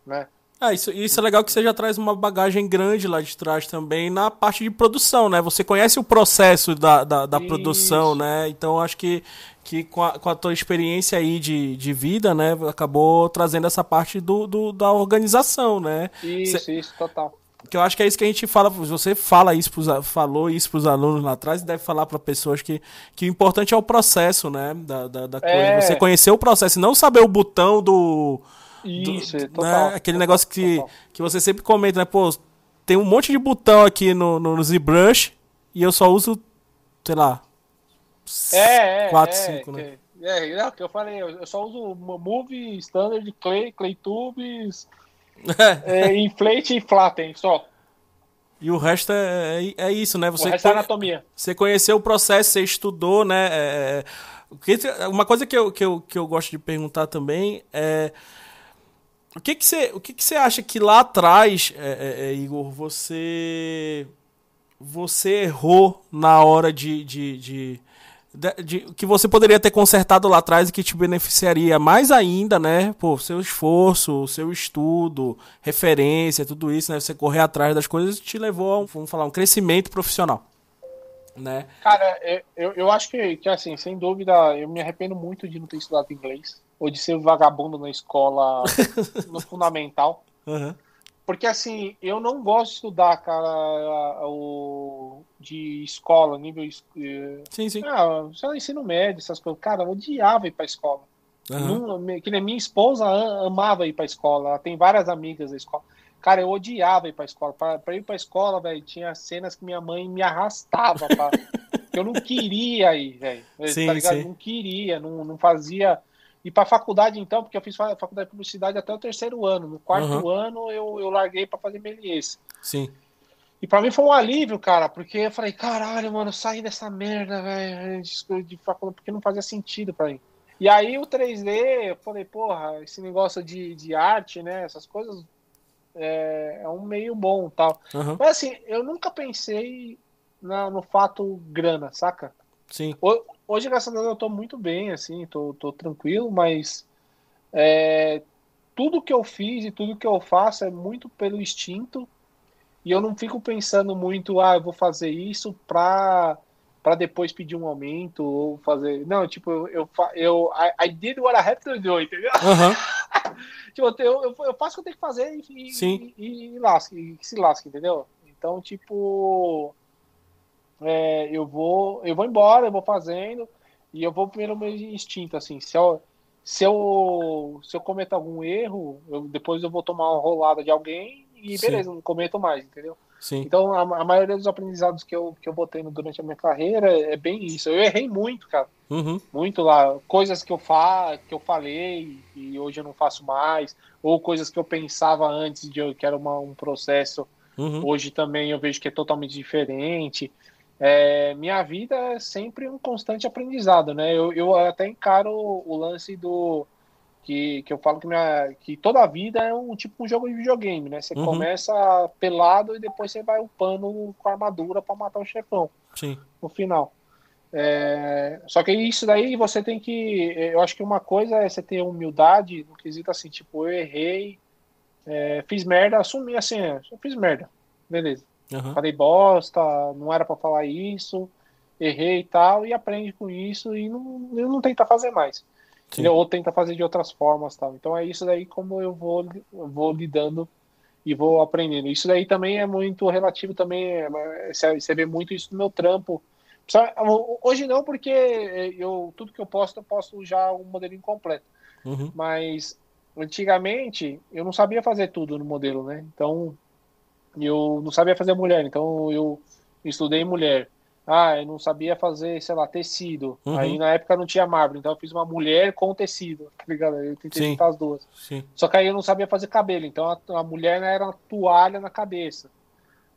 né? Ah, isso, isso é legal que você já traz uma bagagem grande lá de trás também na parte de produção, né? Você conhece o processo da, da, da produção, né? Então acho que, que com, a, com a tua experiência aí de, de vida, né? Acabou trazendo essa parte do, do da organização, né? Isso, isso, total. Que eu acho que é isso que a gente fala, você fala isso pros, falou isso pros alunos lá atrás e deve falar para pessoas que, que o importante é o processo, né? Da, da, da coisa. É. Você conhecer o processo, e não saber o botão do. Do- Isso, né? total. Aquele negócio que, total. que você sempre comenta, né? Pô, tem um monte de botão aqui no, no, no ZBrush e eu só uso, sei lá. É, é, 4, é, 5, né? que- É, não, que eu falei, eu só uso Move, Standard, Clay, Claytubes, (laughs) é, Inflate e Flatten, só. E o resto é, é, é isso, né? O Você resto é anatomia. Você conheceu o processo, você estudou, né? É, é, o que- uma coisa que eu, que, eu, que eu gosto de perguntar também é. O que, que, você, o que, que você acha que lá atrás, é, é, é, Igor, você. Você errou na hora de. de, de de- de- que você poderia ter consertado lá atrás e que te beneficiaria mais ainda, né? Pô, seu esforço, seu estudo, referência, tudo isso, né? Você correr atrás das coisas te levou a um, vamos falar, um crescimento profissional, né? Cara, eu, eu, eu acho que, que, assim, sem dúvida, eu me arrependo muito de não ter estudado inglês. Ou de ser vagabundo na escola (laughs) no fundamental. Aham. Porque, assim, eu não gosto de estudar, cara, o, de escola, nível. eh, Sim, sim. Ah, só ensino médio, essas coisas. Cara, eu odiava ir pra escola. Aham. Não- que nem minha esposa amava ir pra escola. Ela tem várias amigas da escola. Cara, eu odiava ir pra escola. Pra, pra ir pra escola, velho, tinha cenas que minha mãe me arrastava. Pra... (laughs) eu não queria ir, velho. Tá ligado? sim. Não queria, não, não fazia. E pra faculdade, então, porque eu fiz fa- faculdade de publicidade até o terceiro ano. No quarto Uhum. ano, eu, eu larguei pra fazer Melies. Sim. E pra mim foi um alívio, cara, porque eu falei, caralho, mano, saí dessa merda, velho, de, de faculdade, porque não fazia sentido pra mim. E aí o 3D, eu falei, porra, esse negócio de, de arte, né, essas coisas é, é um meio bom tal. Aham. Mas assim, eu nunca pensei na- no fato grana, saca? Sim. Ho- Hoje, graças a Deus, eu tô muito bem, assim, tô, tô tranquilo, mas é, tudo que eu fiz e tudo que eu faço é muito pelo instinto e eu não fico pensando muito, ah, eu vou fazer isso pra, pra depois pedir um aumento ou fazer. Não, tipo, eu, eu, eu I, I did what I had to do, entendeu? Aham. (laughs) Tipo, eu, eu, eu faço o que eu tenho que fazer e, e, Sim. e, e lasca, e se lasca, entendeu? Então, tipo, é, eu vou eu vou embora, eu vou fazendo e eu vou pelo meu instinto, assim, se eu, se eu, se eu cometo algum erro, eu, depois eu vou tomar uma rolada de alguém e Sim. beleza, não cometo mais, entendeu? Sim. Então, a, a maioria dos aprendizados que eu, que eu vou tendo durante a minha carreira é bem isso. Eu errei muito, cara Uhum. muito lá, coisas que eu fa que eu falei e hoje eu não faço mais, ou coisas que eu pensava antes de eu, que era uma, um processo, Uhum. hoje também eu vejo que é totalmente diferente. É, minha vida é sempre um constante aprendizado, né? Eu, eu até encaro o lance do que, que eu falo que, minha, que toda a vida é um tipo um jogo de videogame, né? Você Uhum. começa pelado e depois você vai upando com armadura para matar o chefão Sim. no final. É, só que isso daí você tem que. Eu acho que uma coisa é você ter humildade no quesito assim, tipo, eu errei, é, fiz merda, assumi assim, é, eu fiz merda, beleza. Aham. Falei bosta, não era pra falar isso, errei e tal, e aprende com isso e não, não tenta fazer mais. Sim. Ou tenta fazer de outras formas tal. Então é isso daí como eu vou, eu vou lidando e vou aprendendo. Isso daí também é muito relativo também, é, você você vê muito isso no meu trampo. Hoje não, porque eu tudo que eu posto, eu posto já um modelinho completo. Uhum. Mas antigamente eu não sabia fazer tudo no modelo, né? Então eu não sabia fazer mulher, então eu estudei mulher. Ah, eu não sabia fazer, sei lá, tecido. Uhum. Aí na época não tinha mármore, então eu fiz uma mulher com tecido, tá ligado? Eu tentei Sim. juntar as duas. Sim. Só que aí eu não sabia fazer cabelo, então a, a mulher era uma toalha na cabeça.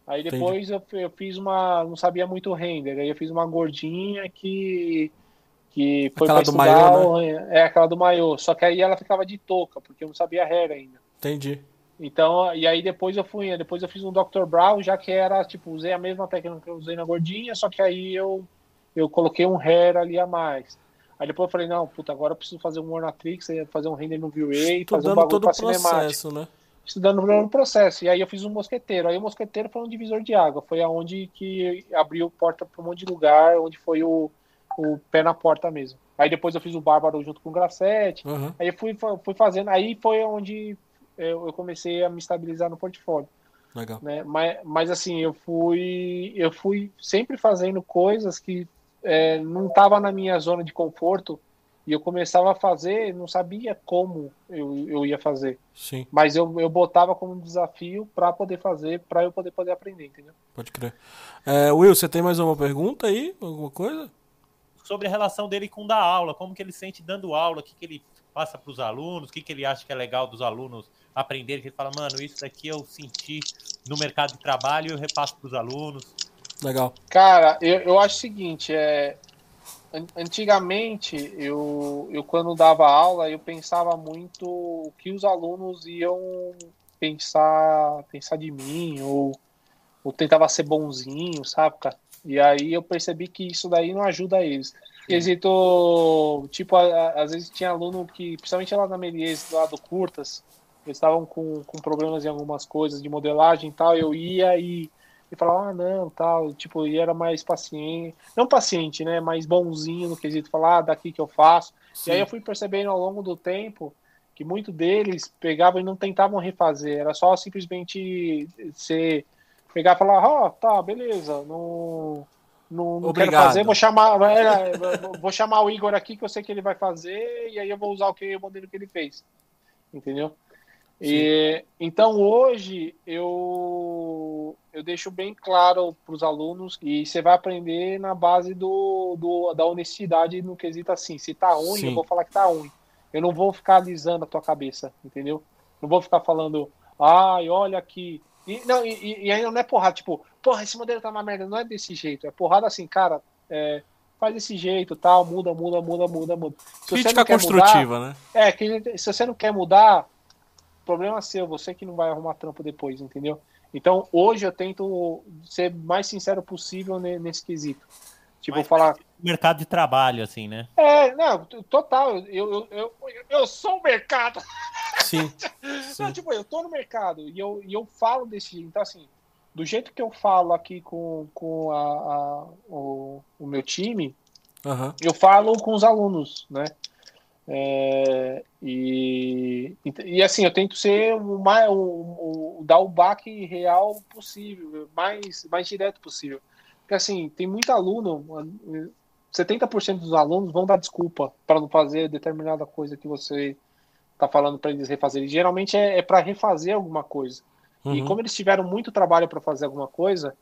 Aí depois eu, eu fiz uma, não sabia muito render, aí eu fiz uma gordinha que que foi Aquela do maiô, o- é aquela do maiô, só que aí ela ficava de touca, porque eu não sabia hair ainda. Entendi. Então, e aí depois eu fui, depois eu fiz um Dr. Brown, já que era, tipo, usei a mesma técnica que eu usei na gordinha, só que aí eu, eu coloquei um hair ali a mais. Aí depois eu falei, não, puta, agora eu preciso fazer um Ornatrix, fazer um render no V-Ray, fazer um Estudando bagulho todo pra o cinemática. processo, né? Estudando no processo. E aí eu fiz um mosqueteiro. Aí o mosqueteiro foi um divisor de água. Foi aonde que abriu porta para um monte de lugar, onde foi o, o pé na porta mesmo. Aí depois eu fiz o Bárbaro junto com o Grafete. Uhum. Aí eu fui, fui fazendo. Aí foi onde eu, eu comecei a me estabilizar no portfólio. Legal. Né? Mas, mas assim, eu fui, eu fui sempre fazendo coisas que é, não estava na minha zona de conforto. E eu começava a fazer, não sabia como eu, eu ia fazer. Sim, Mas eu, eu botava como desafio para poder fazer, para eu poder poder aprender, entendeu? pode crer. É, Will, você tem mais uma pergunta aí? Alguma coisa? Sobre a relação dele com dar aula, como que ele sente dando aula, o que, que ele passa para os alunos, o que, que ele acha que é legal dos alunos aprenderem, que ele fala, mano, isso daqui eu senti no mercado de trabalho e eu repasso para os alunos. Legal. Cara, eu, eu acho o seguinte, é, an- antigamente eu, eu quando dava aula eu pensava muito o que os alunos iam pensar pensar de mim ou, ou tentava ser bonzinho, sabe, cara? E aí eu percebi que isso daí não ajuda eles. Quesito, tipo, a- a- às vezes tinha aluno que, principalmente lá na Melies, lá do Curtas, eles estavam com, com problemas em algumas coisas de modelagem e tal, eu ia e, e falava, ah, não, tal, tipo, e era mais paciente, não paciente, né, mais bonzinho no quesito, falar, ah, daqui que eu faço. E aí eu fui percebendo ao longo do tempo que muito deles pegavam e não tentavam refazer, era só simplesmente ser, pegar e falar, ó, tá, beleza, não, não, não quero fazer, vou chamar, é, vou chamar o Igor aqui que eu sei que ele vai fazer e aí eu vou usar o que o modelo que ele fez, entendeu? E, então hoje eu eu deixo bem claro para os alunos e você vai aprender na base do, do da honestidade no quesito assim, se tá ruim, Sim. eu vou falar que tá ruim. Eu não vou ficar alisando a tua cabeça, entendeu? Não vou ficar falando, ai, olha aqui. E, não, e- e, ainda não é porrada, tipo, porra, esse modelo tá uma merda. Não é desse jeito. É porrada assim, cara, é, faz desse jeito, tal, muda, muda, muda, muda, muda. Se você Crítica construtiva, né? Mudar, é, que se você não quer mudar, problema seu, você que não vai arrumar trampo depois, entendeu? Então, hoje eu tento ser mais sincero possível ne- nesse quesito. Tipo, Mais falar, Mercado de trabalho, assim, né? é, não, total, eu, eu, eu, eu sou o mercado. (laughs) Sim. (laughs) Não, Sim. tipo, eu tô no mercado e eu, e eu falo desse jeito. Então, assim, do jeito que eu falo aqui com, com a, a- o, o meu time, eu falo com os alunos, né? É, e, e, e, assim, eu tento ser o mais, o, o- dar o baque real possível, mais, mais direto possível. Porque assim, tem muito aluno, 70% dos alunos vão dar desculpa para não fazer determinada coisa que você está falando para eles refazerem. Geralmente é, é para refazer alguma coisa. E Uhum. como eles tiveram muito trabalho para fazer alguma coisa,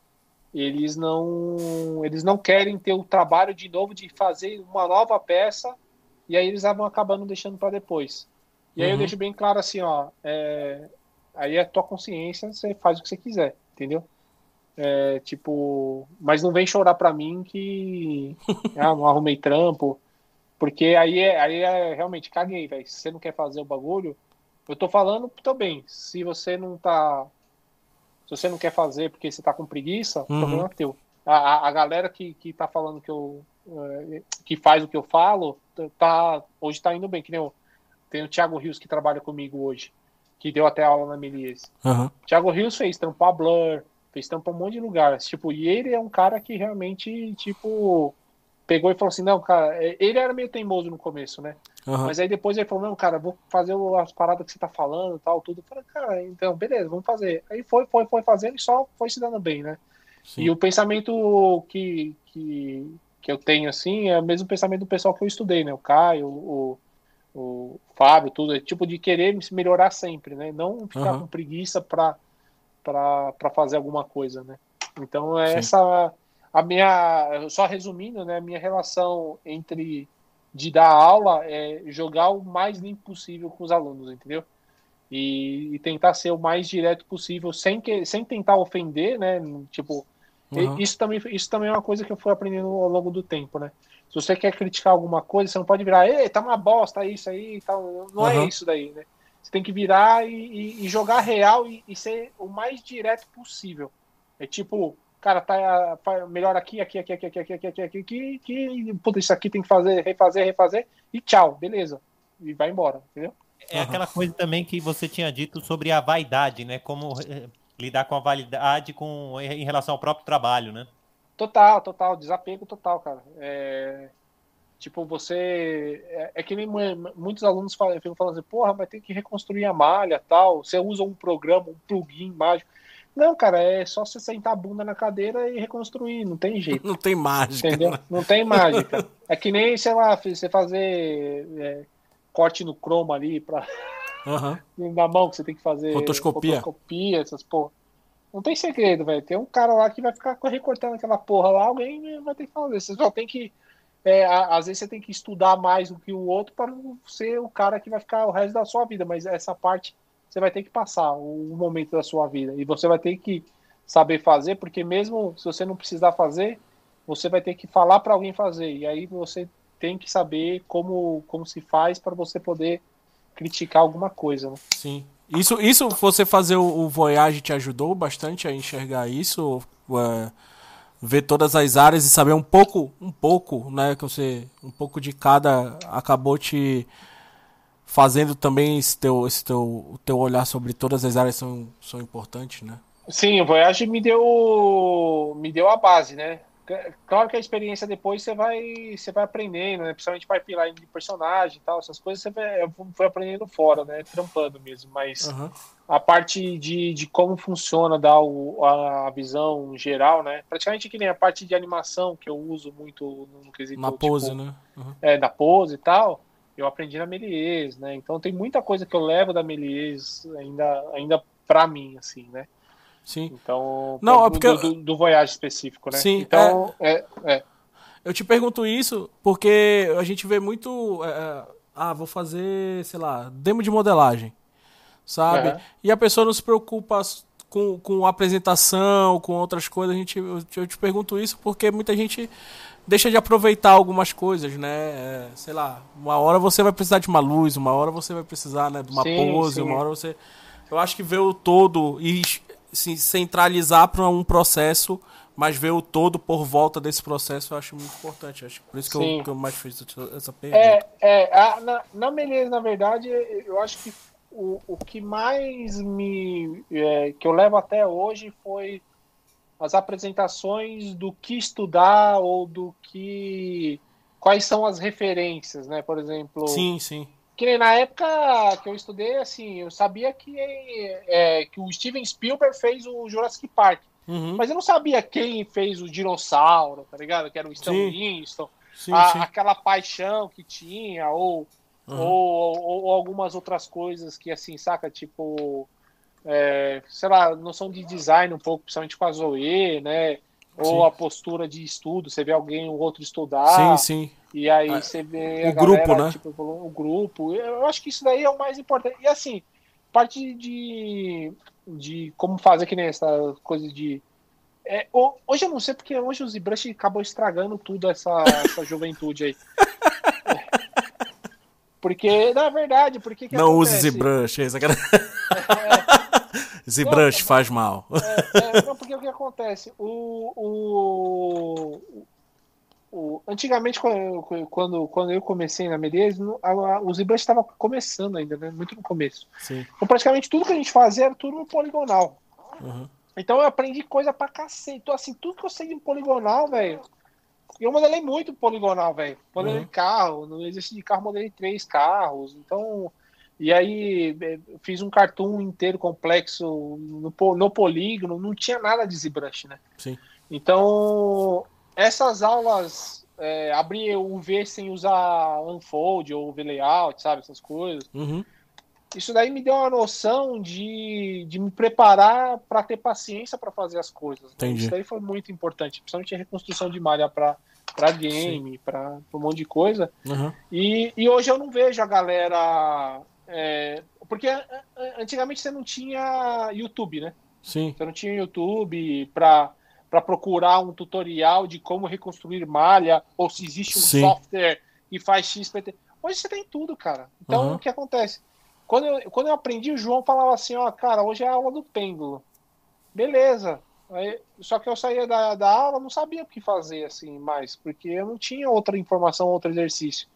eles não eles não querem ter o trabalho de novo de fazer uma nova peça e aí eles vão acabando deixando para depois. E aí eu Uhum. deixo bem claro assim, ó, é, aí é tua consciência, você faz o que você quiser, entendeu? É, tipo, mas não vem chorar para mim que (laughs) ah, não arrumei trampo, porque aí é, aí é realmente caguei, velho. Se você não quer fazer o bagulho, eu tô falando também. Se você não tá. Se você não quer fazer porque você tá com preguiça, o Uhum. problema é teu. A, a, galera que, que tá falando que eu. eh, que faz o que eu falo, tá, hoje tá indo bem. Que nem eu, tem o Thiago Rios que trabalha comigo hoje, que deu até aula na Melies. Aham. Thiago Rios fez tampa Blur, fez tampa um monte de lugar. Tipo, e ele é um cara que realmente, tipo, pegou e falou assim, não, cara, é- ele era meio teimoso no começo, né? Aham. Mas aí depois ele falou, não, cara, vou fazer as paradas que você tá falando tal, tudo. Eu falei, cara, então, beleza, vamos fazer. Aí foi, foi, foi fazendo e só foi se dando bem, né? Sim. E o pensamento que, que, que eu tenho, assim, é o mesmo pensamento do pessoal que eu estudei, né? O Caio, o, o Fábio, tudo. É tipo de querer se melhorar sempre, né? Não ficar Aham. com preguiça pra, pra, pra fazer alguma coisa, né? Então, é Sim. essa... A minha... Só resumindo, né? A minha relação entre de dar aula é jogar o mais limpo possível com os alunos, entendeu? E, e tentar ser o mais direto possível, sem, que, sem tentar ofender, né? Tipo, Uhum. isso, também, isso também é uma coisa que eu fui aprendendo ao longo do tempo, né? Se você quer criticar alguma coisa, você não pode virar, ei, tá uma bosta isso aí tal. Não é Uhum. isso daí, né? Você tem que virar e, e- e jogar real e, e ser o mais direto possível. É tipo, cara, tá fa- melhor aqui, aqui, aqui, aqui, aqui, aqui, aqui, aqui, aqui, aqui, que, puta, isso aqui tem que fazer, refazer, refazer, e tchau, beleza. E vai embora, entendeu? É Aham. aquela coisa também que você tinha dito sobre a vaidade, né? Como eh, lidar com a validade com, em relação ao próprio trabalho, né? Total, total, desapego total, cara. É, tipo, você. É, é que nem mu- muitos alunos falam, ficam falando assim, porra, mas tem que reconstruir a malha tal. Você usa um programa, um plugin mágico. Não, cara, é só você sentar a bunda na cadeira e reconstruir, não tem jeito. Não tem mágica. Entendeu? né? Não tem mágica. (laughs) É que nem, sei lá, você fazer é, corte no croma ali pra, Aham. (laughs) na mão que você tem que fazer. Rotoscopia. rotoscopia, essas porra. Não tem segredo, velho. Tem um cara lá que vai ficar recortando aquela porra lá, alguém vai ter que fazer. Você só tem que. é, às vezes você tem que estudar mais do que o outro para não ser o cara que vai ficar o resto da sua vida, mas essa parte você vai ter que passar o, o momento da sua vida. E você vai ter que saber fazer, porque mesmo se você não precisar fazer, você vai ter que falar para alguém fazer. E aí você tem que saber como, como se faz para você poder criticar alguma coisa. Né? Sim. Isso, isso você fazer o, Voyage te ajudou bastante a enxergar isso? É, ver todas as áreas e saber um pouco, um pouco, né, que você, um pouco de cada acabou te fazendo também esse teu, esse teu, o teu olhar sobre todas as áreas são, são importantes, né? Sim, o Voyage me deu me deu a base, né? Claro que a experiência depois você vai você vai aprendendo, né? Principalmente pipeline de personagem e tal, essas coisas você vai, foi aprendendo fora, né? Trampando mesmo, mas uhum. a parte de, de como funciona, dar o, a visão geral, né? Praticamente que nem a parte de animação que eu uso muito no quesito. Na pose, tipo, né? Uhum. É, na pose e tal eu aprendi na Melies, né? Então tem muita coisa que eu levo da Melies ainda, ainda para mim, assim, né? Sim. Então, não, do, é porque do, do, Voyage específico, né? Sim. Então, é... é, é. Eu te pergunto isso porque a gente vê muito. É, é ah, vou fazer, sei lá, demo de modelagem, sabe? Uhum. E a pessoa não se preocupa com, com apresentação, com outras coisas. A gente, eu, eu te pergunto isso porque muita gente deixa de aproveitar algumas coisas, né? É, sei lá, uma hora você vai precisar de uma luz, uma hora você vai precisar né, de uma sim, pose, sim. uma hora você. Eu acho que ver o todo e se centralizar para um processo, mas ver o todo por volta desse processo eu acho muito importante. Acho por isso que, eu, que eu, mais fiz essa pergunta. É, é a, na, na Beleza, na verdade, eu acho que o, o que mais me. É, que eu levo até hoje foi as apresentações do que estudar ou do que quais são as referências, né? Por exemplo. Sim, sim. Que nem na época que eu estudei, assim, eu sabia que, é, que o Steven Spielberg fez o Jurassic Park. Uhum. Mas eu não sabia quem fez o dinossauro, tá ligado? Que era o Stan Winston. Sim, a, sim. Aquela paixão que tinha, ou, uhum. ou, ou, ou, algumas outras coisas que, assim, saca? Tipo, é, sei lá, noção de design um pouco, principalmente com a Zoe, né? Ou sim. a postura de estudo, você vê alguém ou outro estudar. Sim, sim. E aí ah, você vê o grupo, galera, né? Tipo, o grupo. Eu acho que isso daí é o mais importante. E assim, parte de, de como fazer que nem essa coisa de. É, hoje eu não sei porque hoje o ZBrush acabou estragando tudo essa, essa juventude aí. (laughs) Porque, na verdade, porque que Não acontece? use ZBrush, é, é, ZBrush faz mal. É, é, não, porque o que acontece? O, o, o, antigamente, quando, quando, eu comecei na Menezes, o ZBrush estava começando ainda, né? Muito no começo. Sim. Então, praticamente tudo que a gente fazia era tudo poligonal. Uhum. Então eu aprendi coisa pra cacete. Então, assim, tudo que eu sei de poligonal, velho. Eu modelei muito poligonal, velho. Modelei uhum. carro, no exercício de carro, modelei três carros. Então, e aí é, fiz um cartoon inteiro complexo no, no polígono, não tinha nada de ZBrush, né? Sim. Então, essas aulas, é, abrir o V sem usar Unfold ou V-Layout, sabe? Essas coisas. Uhum. Isso daí me deu uma noção de, de me preparar para ter paciência para fazer as coisas. Né? Isso daí foi muito importante, principalmente a reconstrução de malha para para game, para um monte de coisa. Uhum. E, e hoje eu não vejo a galera é, porque antigamente você não tinha YouTube, né? Sim. Você não tinha YouTube para para procurar um tutorial de como reconstruir malha ou se existe um Sim. software que faz XPT. Hoje você tem tudo, cara. Então uhum. o que acontece? Quando eu, quando eu aprendi, o João falava assim, ó, cara, hoje é a aula do pêndulo. Beleza. Aí, só que eu saía da, da aula, não sabia o que fazer assim mais, porque eu não tinha outra informação, outro exercício.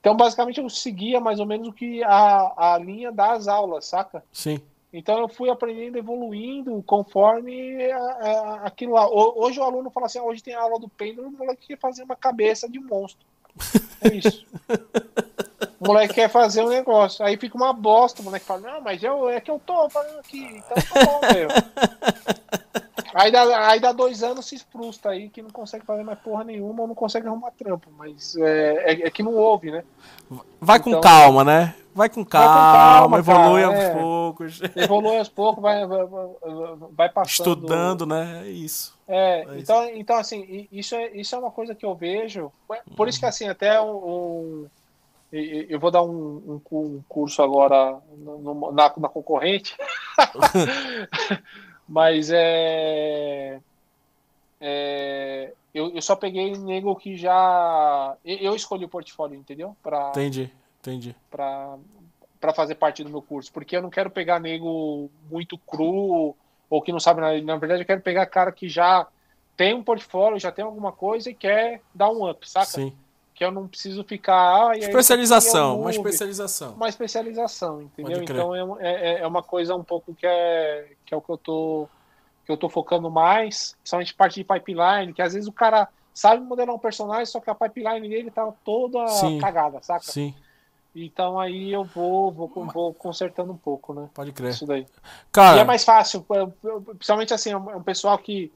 Então, basicamente, eu seguia mais ou menos o que a, a linha das aulas, saca? Sim. Então, eu fui aprendendo, evoluindo conforme a, a, aquilo lá. Hoje o aluno fala assim: ah, hoje tem a aula do pêndulo, o moleque quer fazer uma cabeça de monstro. É isso. (laughs) o moleque quer fazer um negócio. Aí fica uma bosta. O moleque fala: Não, mas eu, é que eu tô fazendo aqui. Então tá bom, meu. (laughs) Aí dá, aí dá dois anos se frustra aí que não consegue fazer mais porra nenhuma ou não consegue arrumar trampo. Mas é, é, é que não ouve, né? Vai então, com calma, né? Vai com calma, vai com calma evolui cara, aos é, poucos. Evolui aos poucos, vai, vai, vai passando. Estudando, né? É isso. É, é então, isso. então, assim, isso é, isso é uma coisa que eu vejo. Por isso que, assim, até um. um eu vou dar um, um, um curso agora no, na, na concorrente. (laughs) Mas é. é eu, eu só peguei nego que já. Eu escolhi o portfólio, entendeu? Pra, entendi, entendi. Pra, pra fazer parte do meu curso. Porque eu não quero pegar nego muito cru ou que não sabe nada. Na verdade, eu quero pegar cara que já tem um portfólio, já tem alguma coisa e quer dar um up, saca? Sim. Que eu não preciso ficar. Ah, aí Especialização, uma especialização. Uma especialização, entendeu? Então é, um- é, é uma coisa um pouco que é, que é o que eu tô que eu tô focando mais, principalmente parte de pipeline, que às vezes o cara sabe modelar um personagem, só que a pipeline dele tá toda Sim. cagada, saca? Sim, Então aí eu vou, vou, vou consertando um pouco, né? pode crer. Isso daí. Cara, E é mais fácil, principalmente assim, é um é um pessoal que,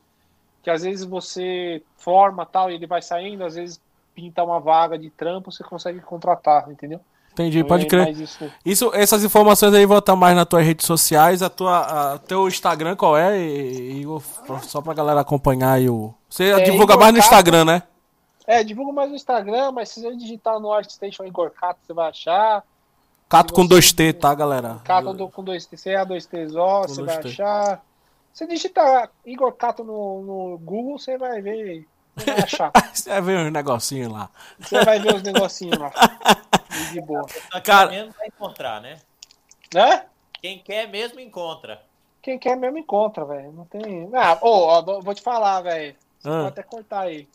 que às vezes você forma tal e ele vai saindo, às vezes pinta uma vaga de trampo, você consegue contratar, entendeu? entendi, Então, pode é crer. isso. Isso, essas informações aí vão estar mais nas tuas redes sociais. A tua, a, teu Instagram qual é? E, Igor, só pra galera acompanhar aí o. Você É, divulga Igor mais no Cato. Instagram, né? É, divulgo mais no Instagram, mas se você digitar no ArtStation Igor Cato, você vai achar. Cato com você- 2T, tá, galera? Cato do- com dois T, C A dois T's O, Com você dois vai achar. Se digitar Igor Cato no, no Google, você vai ver. Você vai achar. (laughs) Você vai ver uns negocinhos lá. Você vai ver os negocinhos lá. (laughs) De boa. Só Cara- mesmo vai encontrar, né? Né? Quem quer mesmo encontra. Quem quer mesmo encontra, velho. Não tem. Ah, ô, ó, vou- te falar, velho. Você Ah. pode até cortar aí.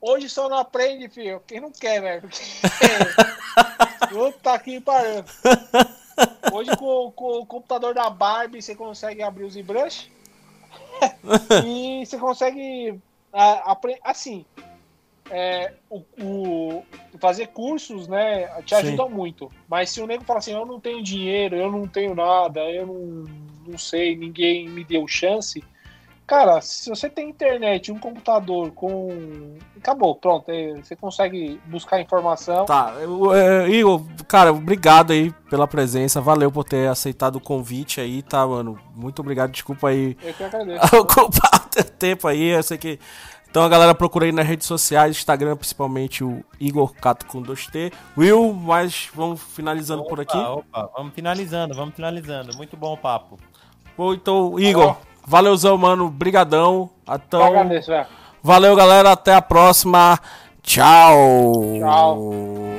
Hoje só não aprende, filho. Quem não quer, velho. Porque... (laughs) Puta que pariu. Hoje com, com o computador da Barbie você consegue abrir o ZBrush. e você consegue. Assim. é, o, o- fazer cursos, né, te Sim. ajudam muito. Mas se o nego fala assim, eu não tenho dinheiro, eu não tenho nada, eu não, não sei, ninguém me deu chance. Cara, se você tem internet, um computador com. Acabou, pronto. é, Você consegue buscar informação. Tá, é, Igor, cara, obrigado aí pela presença. Valeu por ter aceitado o convite aí, tá, mano? Muito obrigado. Desculpa aí Eu que agradeço. (laughs) ocupar o tempo aí. Eu sei que. Então a galera procura aí nas redes sociais, Instagram, principalmente o Igor Cato com 2T. Will, mas vamos finalizando por aqui. Opa, opa, vamos finalizando, vamos finalizando. Muito bom o papo. Bom, então, Igor, valeuzão, mano. Brigadão. Então, agradeço, velho. valeu, galera. Até a próxima. Tchau. Tchau.